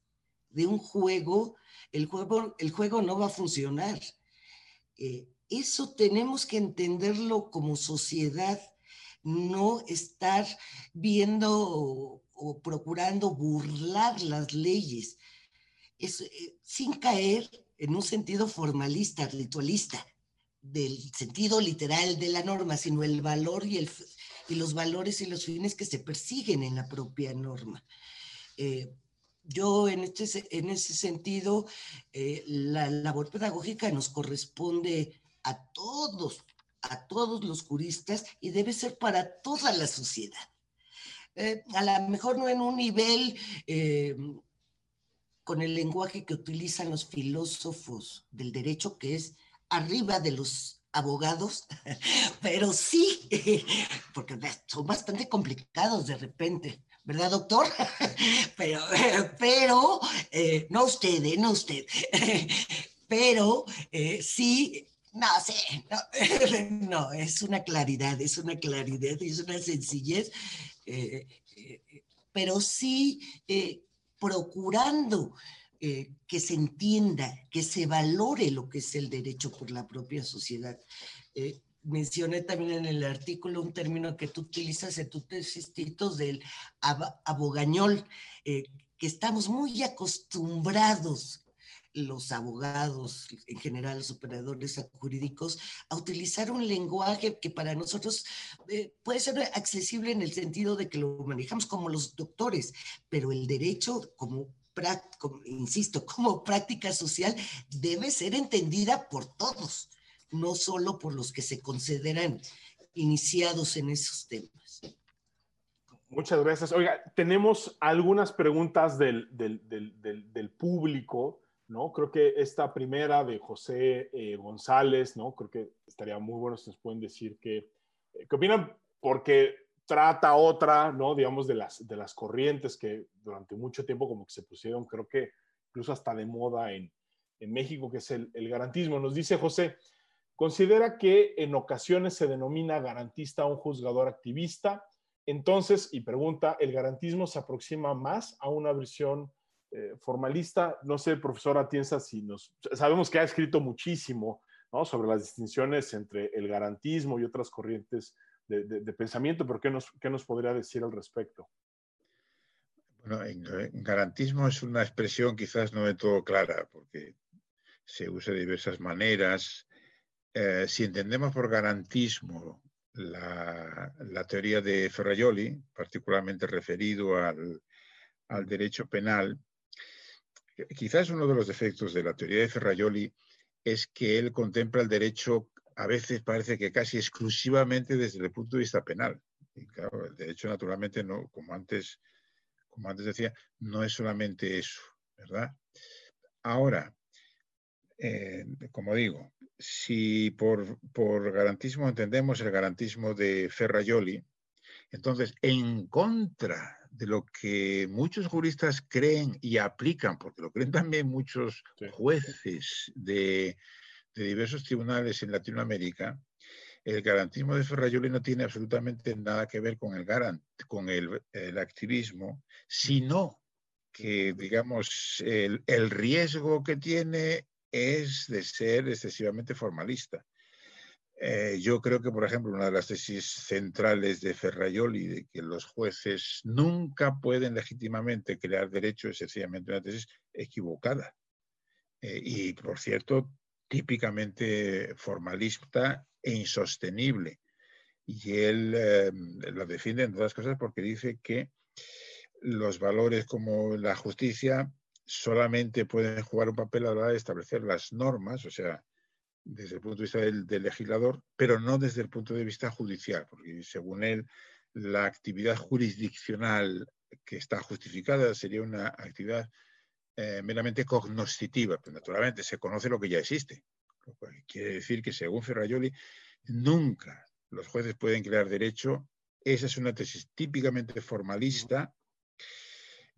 de un juego, el juego, el juego no va a funcionar. Eh, eso tenemos que entenderlo como sociedad, no estar viendo o, procurando burlar las leyes, es, eh, sin caer en un sentido formalista, ritualista, del sentido literal de la norma, sino el valor y, el, y los valores y los fines que se persiguen en la propia norma. Eh, yo en, este, en ese sentido, eh, la labor pedagógica nos corresponde a todos, a todos los juristas y debe ser para toda la sociedad. Eh, a lo mejor no en un nivel con el lenguaje que utilizan los filósofos del derecho, que es arriba de los abogados, pero sí, porque son bastante complicados de repente, ¿verdad, doctor? Pero, pero, eh, no usted, eh, no usted, pero eh, sí, no sé, no, es una claridad, es una claridad, es una sencillez, pero sí procurando eh, que se entienda, que se valore lo que es el derecho por la propia sociedad. Eh, mencioné también en el artículo un término que tú utilizas en tus tesis, del abogañol, eh, que estamos muy acostumbrados los abogados, en general los operadores jurídicos, a utilizar un lenguaje que para nosotros puede ser accesible en el sentido de que lo manejamos como los doctores, pero el derecho como insisto, como práctica social debe ser entendida por todos, no solo por los que se consideran iniciados en esos temas. Muchas gracias. Oiga, tenemos algunas preguntas del, público, ¿no? Creo que esta primera de José eh, González, ¿no? Creo que estaría muy bueno si nos pueden decir qué, qué opinan, porque trata otra, ¿no? Digamos, de las, de las corrientes que durante mucho tiempo como que se pusieron, creo que incluso hasta de moda en, en México, que es el, garantismo. Nos dice José, considera que en ocasiones se denomina garantista a un juzgador activista. Entonces, y pregunta, ¿el garantismo se aproxima más a una versión eh, formalista? No sé, profesora Tienza, si nos... Sabemos que ha escrito muchísimo ¿no? sobre las distinciones entre el garantismo y otras corrientes de, pensamiento, pero ¿qué nos, ¿qué nos podría decir al respecto? Bueno, en, garantismo es una expresión quizás no de todo clara, porque se usa de diversas maneras. Eh, si entendemos por garantismo la, teoría de Ferraioli, particularmente referido al, al, derecho penal, quizás uno de los defectos de la teoría de Ferraioli es que él contempla el derecho a veces parece que casi exclusivamente desde el punto de vista penal. Y claro, el derecho naturalmente no, como antes, como antes decía, no es solamente eso, ¿verdad? Ahora, eh, como digo, si por, por garantismo entendemos el garantismo de Ferraioli, entonces en contra de lo que muchos juristas creen y aplican, porque lo creen también muchos jueces de, de diversos tribunales en Latinoamérica, el garantismo de Ferrayoli no tiene absolutamente nada que ver con el, garant, con el, activismo, sino que, digamos, el, riesgo que tiene es de ser excesivamente formalista. Eh, yo creo que, por ejemplo, una de las tesis centrales de Ferrayoli, de que los jueces nunca pueden legítimamente crear derecho, es sencillamente una tesis equivocada. Eh, y, por cierto, típicamente formalista e insostenible. Y él eh, lo defiende en todas cosas porque dice que los valores como la justicia solamente pueden jugar un papel a la hora de establecer las normas, o sea, desde el punto de vista del, legislador, pero no desde el punto de vista judicial, porque según él, la actividad jurisdiccional que está justificada sería una actividad eh, meramente cognoscitiva, pues naturalmente se conoce lo que ya existe. quiere decir que según Ferraioli, nunca los jueces pueden crear derecho. Esa es una tesis típicamente formalista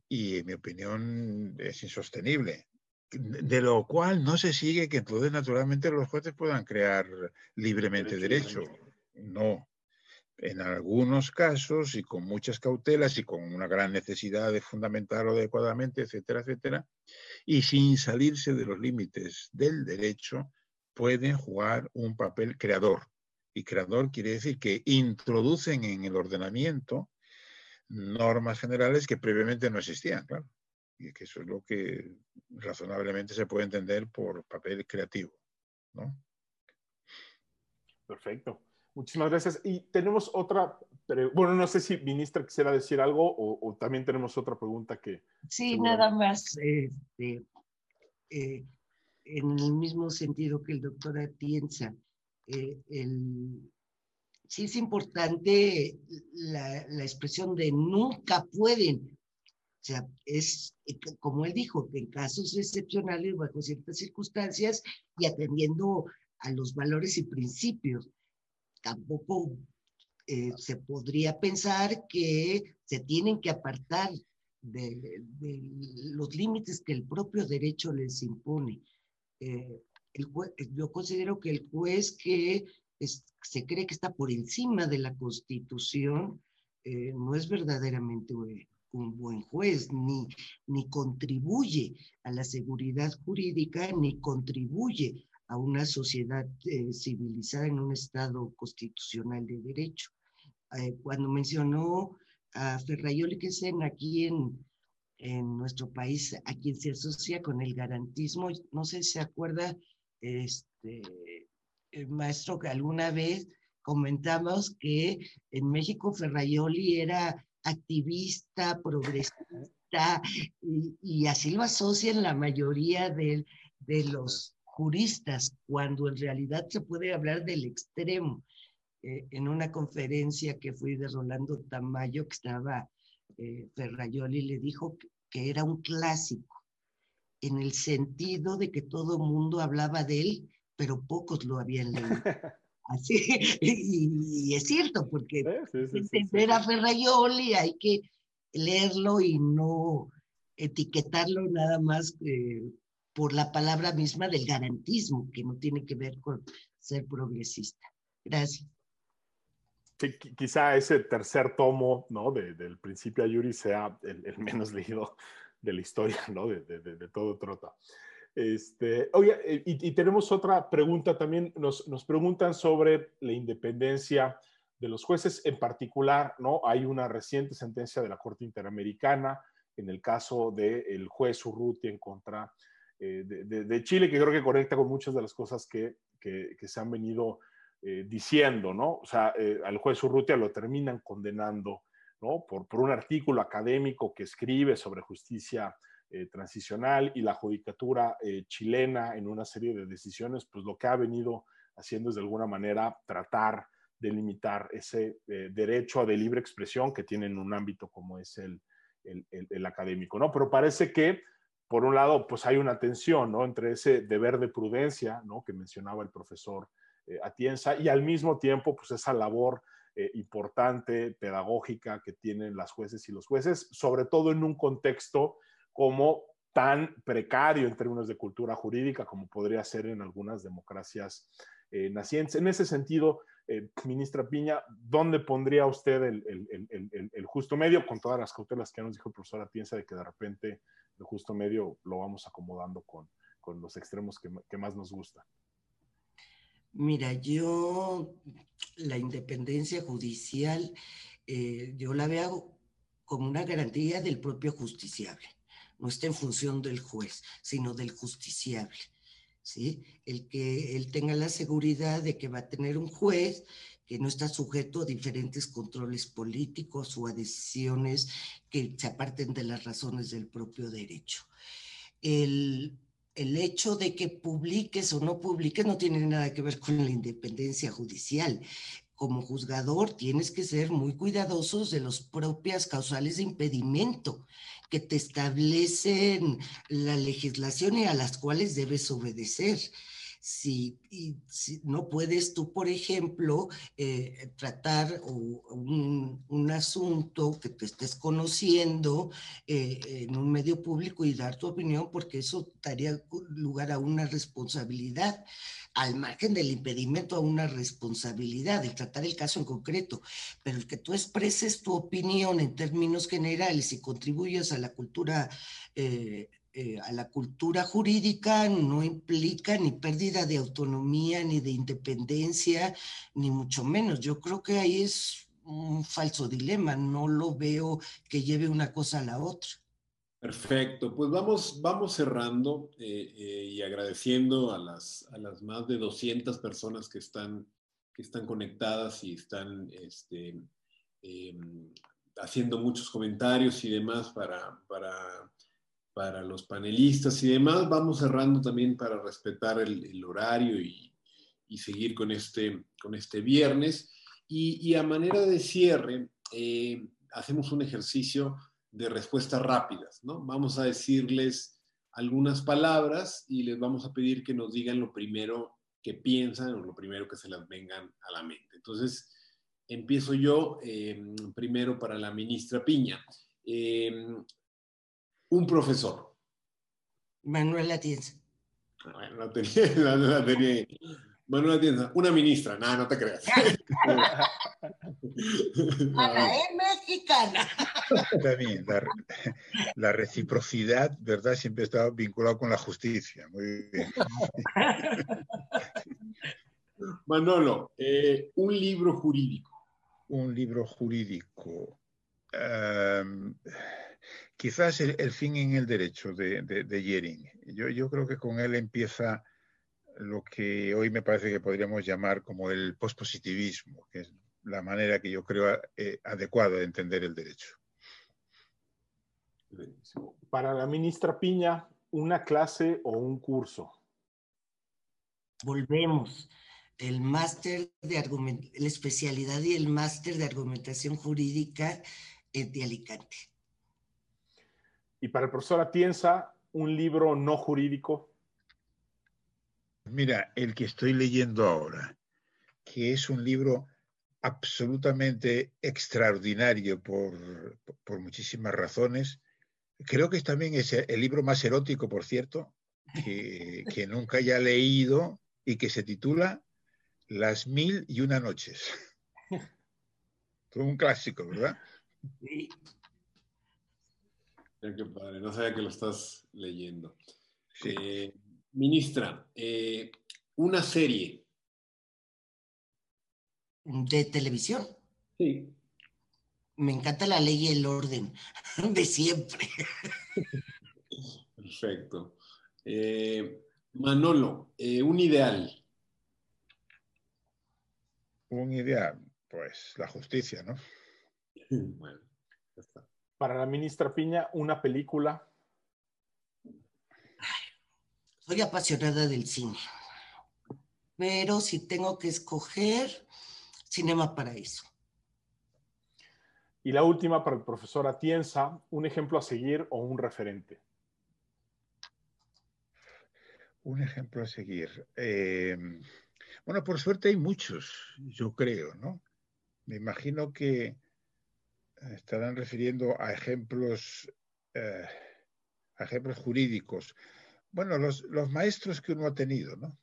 y en mi opinión es insostenible. de lo cual no se sigue que entonces naturalmente los jueces puedan crear libremente derecho. No. En algunos casos y con muchas cautelas y con una gran necesidad de fundamentarlo adecuadamente, etcétera, etcétera, y sin salirse de los límites del derecho, pueden jugar un papel creador. Y creador quiere decir que introducen en el ordenamiento normas generales que previamente no existían, claro. Y que eso es lo que razonablemente se puede entender por papel creativo, ¿no? Perfecto. Muchísimas gracias. Y tenemos otra, bueno, no sé si ministra quisiera decir algo o, también tenemos otra pregunta que... Sí, nada más, este, eh, en el mismo sentido que el doctor piensa, eh, el, sí es importante la, expresión de nunca pueden. O sea, es como él dijo, que en casos excepcionales, bajo ciertas circunstancias y atendiendo a los valores y principios. Tampoco eh, se podría pensar que se tienen que apartar de, los límites que el propio derecho les impone. Eh, yo considero que el juez que se cree que está por encima de la Constitución, eh, no es verdaderamente un buen juez, ni, ni contribuye a la seguridad jurídica, ni contribuye a una sociedad eh, civilizada en un Estado constitucional de derecho. Eh, cuando mencionó a Ferrayoli que es aquí en, en nuestro país, a quien se asocia con el garantismo, no sé si se acuerda, este, maestro, que alguna vez comentamos que en México Ferrayoli era activista, progresista, y, así lo asocian la mayoría de, de, los juristas, cuando en realidad se puede hablar del extremo. Eh, en una conferencia que fui de Rolando Tamayo, que estaba eh, Ferrayoli, le dijo que, que era un clásico, en el sentido de que todo mundo hablaba de él pero pocos lo habían leído. Así, y, es cierto, porque entender a Ferraioli hay que leerlo y no etiquetarlo nada más eh, por la palabra misma del garantismo, que no tiene que ver con ser progresista. Gracias. quizá ese tercer tomo ¿no? del principio a Yuri sea el, menos leído de la historia ¿no? de, de todo Trota. Este, oye, eh, y, tenemos otra pregunta también, nos, nos, preguntan sobre la independencia de los jueces, en particular, ¿no? Hay una reciente sentencia de la Corte Interamericana en el caso del juez Urruti en contra eh, de, Chile, que creo que conecta con muchas de las cosas que, que, se han venido eh, diciendo, ¿no? O sea, al juez Urrutia lo terminan condenando, ¿no? Por, por un artículo académico que escribe sobre justicia eh, transicional y la judicatura eh, chilena en una serie de decisiones, pues lo que ha venido haciendo es de alguna manera tratar de limitar ese eh, derecho a de libre expresión que tienen un ámbito como es el, el, académico, ¿no? Pero parece que, por un lado, pues hay una tensión, ¿no? Entre ese deber de prudencia, ¿no? Que mencionaba el profesor Atienza y al mismo tiempo, pues esa labor importante, pedagógica que tienen las jueces y los jueces, sobre todo en un contexto como tan precario en términos de cultura jurídica como podría ser en algunas democracias eh, nacientes. En ese sentido, eh, ministra Piña, ¿dónde pondría usted el, justo medio con todas las cautelas que nos dijo el profesor Piensa de que de repente justo medio lo vamos acomodando con, los extremos que, más nos gusta? Mira, yo la independencia judicial, eh, yo la veo como una garantía del propio justiciable no está en función del juez, sino del justiciable. ¿sí? El que él tenga la seguridad de que va a tener un juez que no está sujeto a diferentes controles políticos o a decisiones que se aparten de las razones del propio derecho. El, el hecho de que publiques o no publiques no tiene nada que ver con la independencia judicial como juzgador tienes que ser muy cuidadosos de las propias causales de impedimento que te establecen la legislación y a las cuales debes obedecer. Si, no puedes tú, por ejemplo, eh, tratar un, un, asunto que te estés conociendo eh, en un medio público y dar tu opinión, porque eso daría lugar a una responsabilidad, al margen del impedimento a una responsabilidad de tratar el caso en concreto, pero el que tú expreses tu opinión en términos generales y contribuyas a la cultura eh, eh, a la cultura jurídica no implica ni pérdida de autonomía, ni de independencia, ni mucho menos. Yo creo que ahí es un falso dilema, no lo veo que lleve una cosa a la otra. Perfecto, pues vamos, vamos cerrando eh, eh, y agradeciendo a las, a las más de 200 personas que están, que están conectadas y están este, em, haciendo muchos comentarios y demás para, para para los panelistas y demás. Vamos cerrando también para respetar el, horario y, seguir con este, con este viernes. Y, a manera de cierre, eh, hacemos un ejercicio de respuestas rápidas, ¿no? Vamos a decirles algunas palabras y les vamos a pedir que nos digan lo primero que piensan o lo primero que se les vengan a la mente. Entonces, empiezo yo eh, primero para la ministra Piña. Eh, un profesor. Manuel Atienza. Bueno, no tenía, no, tenía. Manuel Atienza, una ministra, nada, no te creas. Ana es mexicana. También, la, la, reciprocidad, ¿verdad? Siempre está vinculado con la justicia. Muy bien. Manolo, eh, un libro jurídico. Un libro jurídico. Um, quizás el, fin en el derecho de, de, Yering. Yo, yo, creo que con él empieza lo que hoy me parece que podríamos llamar como el pospositivismo, que es la manera que yo creo eh, adecuada de entender el derecho. Para la ministra Piña, ¿una clase o un curso? Volvemos. El máster de la especialidad y el máster de argumentación jurídica de Alicante. Y para el profesor Atienza, un libro no jurídico. Mira, el que estoy leyendo ahora, que es un libro absolutamente extraordinario por, por muchísimas razones. Creo que también es el libro más erótico, por cierto, que, que nunca haya leído y que se titula Las mil y una noches. un clásico, ¿verdad? Qué padre, no sabía que lo estás leyendo. Eh, ministra, eh, una serie. ¿De televisión? Sí. Me encanta la ley y el orden, de siempre. Perfecto. Eh, Manolo, un ideal. Un ideal, pues la justicia, ¿no? Bueno, ya está. Para la ministra Piña, una película. Soy apasionada del cine, pero si tengo que escoger, Cinema Paraíso. Y la última para el profesor Atienza, un ejemplo a seguir o un referente. Un ejemplo a seguir. Eh, bueno, por suerte hay muchos, yo creo, ¿no? Me imagino que estarán refiriendo a ejemplos, eh, ejemplos jurídicos. Bueno, los, maestros que uno ha tenido, ¿no?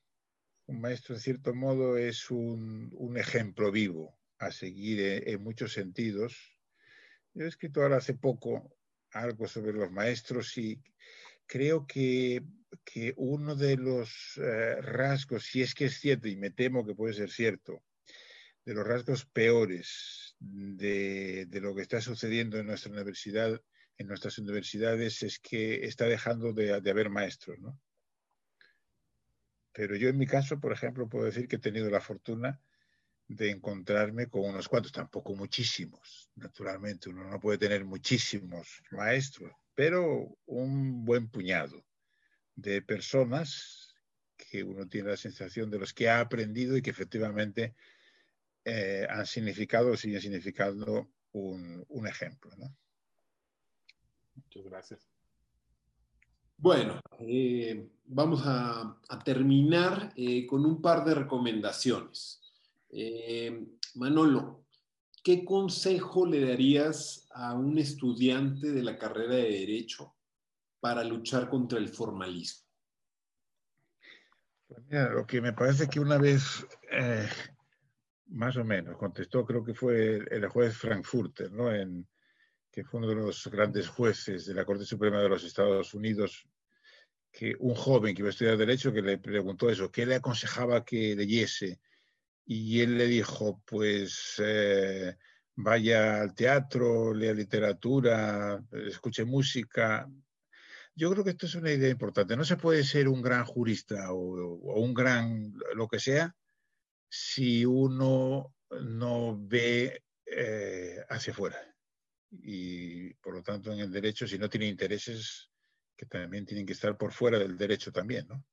Un maestro, en cierto modo, es un, ejemplo vivo a seguir en, muchos sentidos. Yo he escrito ahora hace poco algo sobre los maestros y creo que, uno de los eh, rasgos, si es que es cierto, y me temo que puede ser cierto, de los rasgos peores de, lo que está sucediendo en nuestra universidad, en nuestras universidades, es que está dejando de, haber maestros, ¿no? Pero yo en mi caso, por ejemplo, puedo decir que he tenido la fortuna de encontrarme con unos cuantos, tampoco muchísimos, naturalmente, uno no puede tener muchísimos maestros, pero un buen puñado de personas que uno tiene la sensación de los que ha aprendido y que efectivamente eh, han significado o siguen significando un, ejemplo. Muchas gracias. Bueno, eh, vamos a, terminar eh, con un par de recomendaciones. Eh, Manolo, ¿qué consejo le darías a un estudiante de la carrera de Derecho para luchar contra el formalismo? Pues mira, lo que me parece que una vez, más o menos, contestó, creo que fue el, juez Frankfurter, ¿no? En, que fue uno de los grandes jueces de la Corte Suprema de los Estados Unidos, que un joven que iba a estudiar Derecho que le preguntó eso, ¿qué le aconsejaba que leyese? Y él le dijo, pues eh, vaya al teatro, lea literatura, escuche música. Yo creo que esto es una idea importante. No se puede ser un gran jurista o, un gran lo que sea si uno no ve eh, hacia afuera y por lo tanto en el derecho, si no tiene intereses que también tienen que estar por fuera del derecho también, ¿no?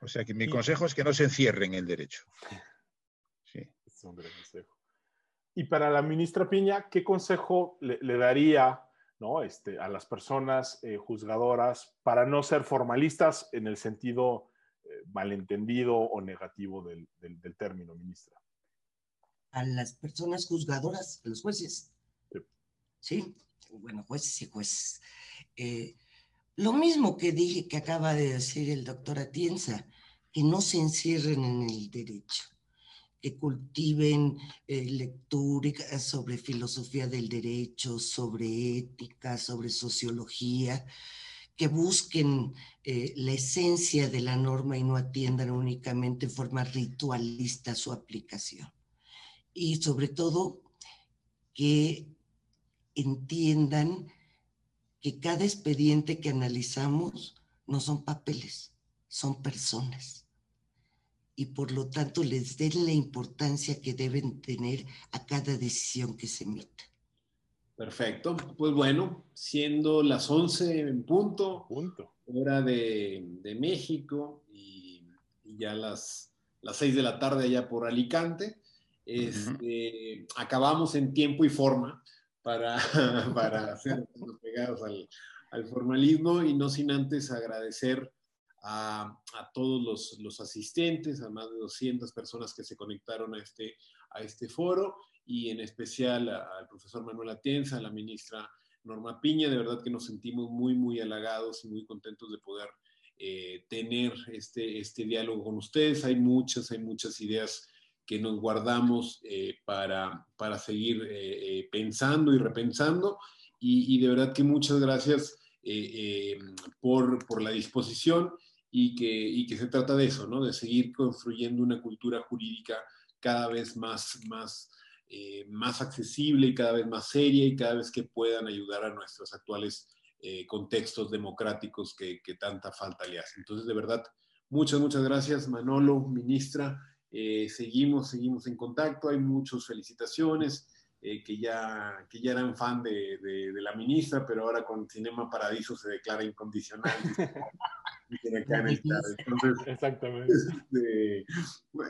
O sea que mi consejo es que no se encierre en el derecho. Sí. Es un gran consejo. Y para la ministra Piña, ¿qué consejo le, daría ¿no? este, a las personas eh, juzgadoras para no ser formalistas en el sentido malentendido o negativo del, del término, ministra? a las personas juzgadoras, a los jueces. Sí, bueno, jueces y jueces. Eh, lo mismo que dije que acaba de decir el doctor Atienza, que no se encierren en el derecho, que cultiven eh, lectura sobre filosofía del derecho, sobre ética, sobre sociología, que busquen eh, la esencia de la norma y no atiendan únicamente en forma ritualista su aplicación y sobre todo que entiendan que cada expediente que analizamos no son papeles, son personas. Y por lo tanto les den la importancia que deben tener a cada decisión que se emita. Perfecto. Pues bueno, siendo las 11 en punto, punto. hora de, de México y, y, ya las, las 6 de la tarde allá por Alicante, este, acabamos en tiempo y forma para, para ser pegados al, al, formalismo y no sin antes agradecer a, a todos los, los, asistentes, a más de 200 personas que se conectaron a este, a este foro y en especial al profesor Manuel Atienza, a la ministra Norma Piña. De verdad que nos sentimos muy, muy halagados y muy contentos de poder eh, tener este, este diálogo con ustedes. Hay muchas, hay muchas ideas que nos guardamos eh, para, para, seguir eh, eh, pensando y repensando. Y, de verdad que muchas gracias por, por, la disposición y que, y que se trata de eso, ¿no? de seguir construyendo una cultura jurídica cada vez más, más, más accesible y cada vez más seria y cada vez que puedan ayudar a nuestros actuales contextos democráticos que, que tanta falta le hacen. Entonces, de verdad, muchas, muchas gracias, Manolo, ministra. Eh, seguimos, seguimos en contacto, hay muchas felicitaciones, eh, que, ya, que ya eran fan de, de, la ministra, pero ahora con Cinema Paradiso se declara incondicional. Entonces, Exactamente. Este,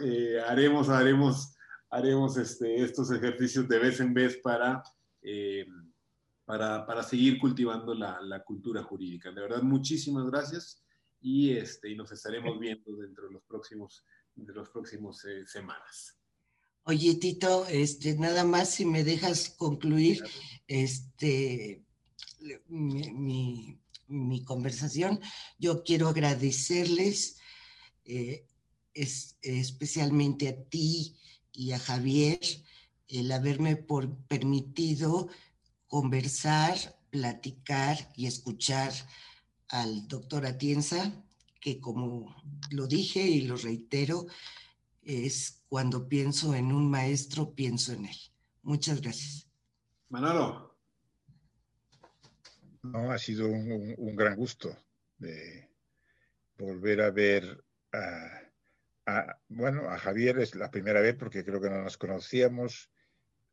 eh, haremos, haremos, haremos este, estos ejercicios de vez en vez para, para, para, seguir cultivando la, la, cultura jurídica. De verdad, muchísimas gracias y, este, y nos estaremos viendo dentro de los próximos de los próximos eh, semanas. Oye, Tito, este, nada más si me dejas concluir este, mi, conversación, yo quiero agradecerles eh, especialmente a ti y a Javier el haberme por, permitido conversar, platicar y escuchar al doctor Atienza que como lo dije y lo reitero, es cuando pienso en un maestro, pienso en él. Muchas gracias. Manolo. No, ha sido un, gran gusto de volver a ver a, bueno, a Javier es la primera vez porque creo que no nos conocíamos.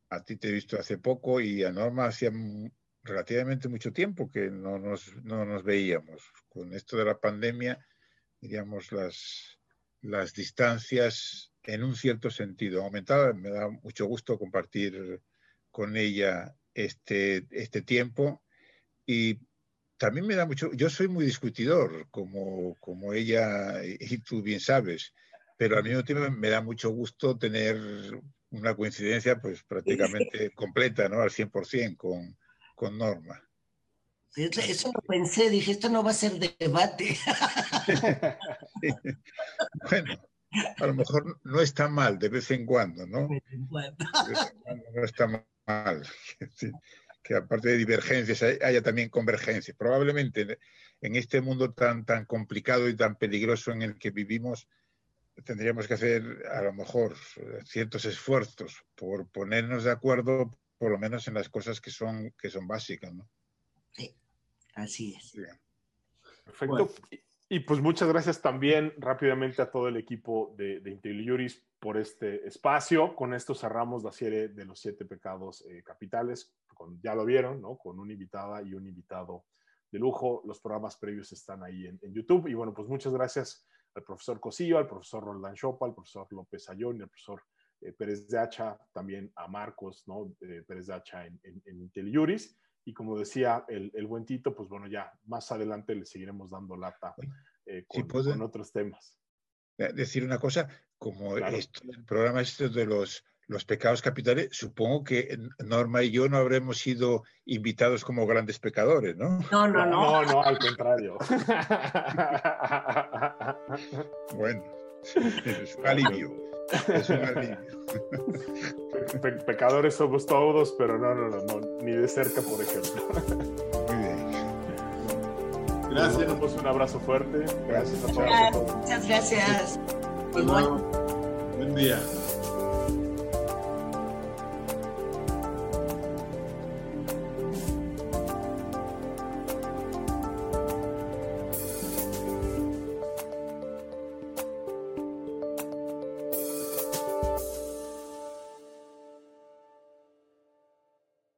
A ti te he visto hace poco y a Norma hacía relativamente mucho tiempo que no nos, no nos veíamos. Con esto de la pandemia diríamos, las, las distancias en un cierto sentido aumentado. Me da mucho gusto compartir con ella este, este tiempo y también me da mucho, yo soy muy discutidor, como, como ella y tú bien sabes, pero al mismo tiempo me da mucho gusto tener una coincidencia pues prácticamente completa, ¿no? Al 100% con, con Norma. Eso lo pensé, dije, esto no va a ser debate. bueno, a lo mejor no está mal de vez en cuando, ¿no? De vez en cuando no está mal. Que aparte de divergencias haya también convergencias. Probablemente en este mundo tan, tan complicado y tan peligroso en el que vivimos, tendríamos que hacer a lo mejor ciertos esfuerzos por ponernos de acuerdo, por lo menos en las cosas que son, que son básicas, ¿no? Sí, así es. Perfecto. Y pues muchas gracias también rápidamente a todo el equipo de, de IntelliJuris por este espacio. Con esto cerramos la serie de los siete pecados eh, capitales. Con, ya lo vieron, ¿no? Con una invitada y un invitado de lujo. Los programas previos están ahí en, en YouTube. Y bueno, pues muchas gracias al profesor Cosillo, al profesor Roldán Chopa, al profesor López Ayón y al profesor eh, Pérez de Hacha, también a Marcos, ¿no? Eh, Pérez de Hacha en, en, en IntelliJuris. Y como decía el, el, buen Tito, pues bueno, ya más adelante le seguiremos dando lata eh, con, con, otros temas. Decir una cosa, como claro. esto, el programa este de los, los pecados capitales, supongo que Norma y yo no habremos sido invitados como grandes pecadores, ¿no? No, no, no. No, no, al contrario. bueno, es un alivio. Es un alivio. Pe pecadores somos todos, pero no, no, no, no, ni de cerca, por ejemplo. Muy bien. Gracias. Pues un abrazo fuerte. Gracias a todos. Muchas gracias. Igual. Buen día.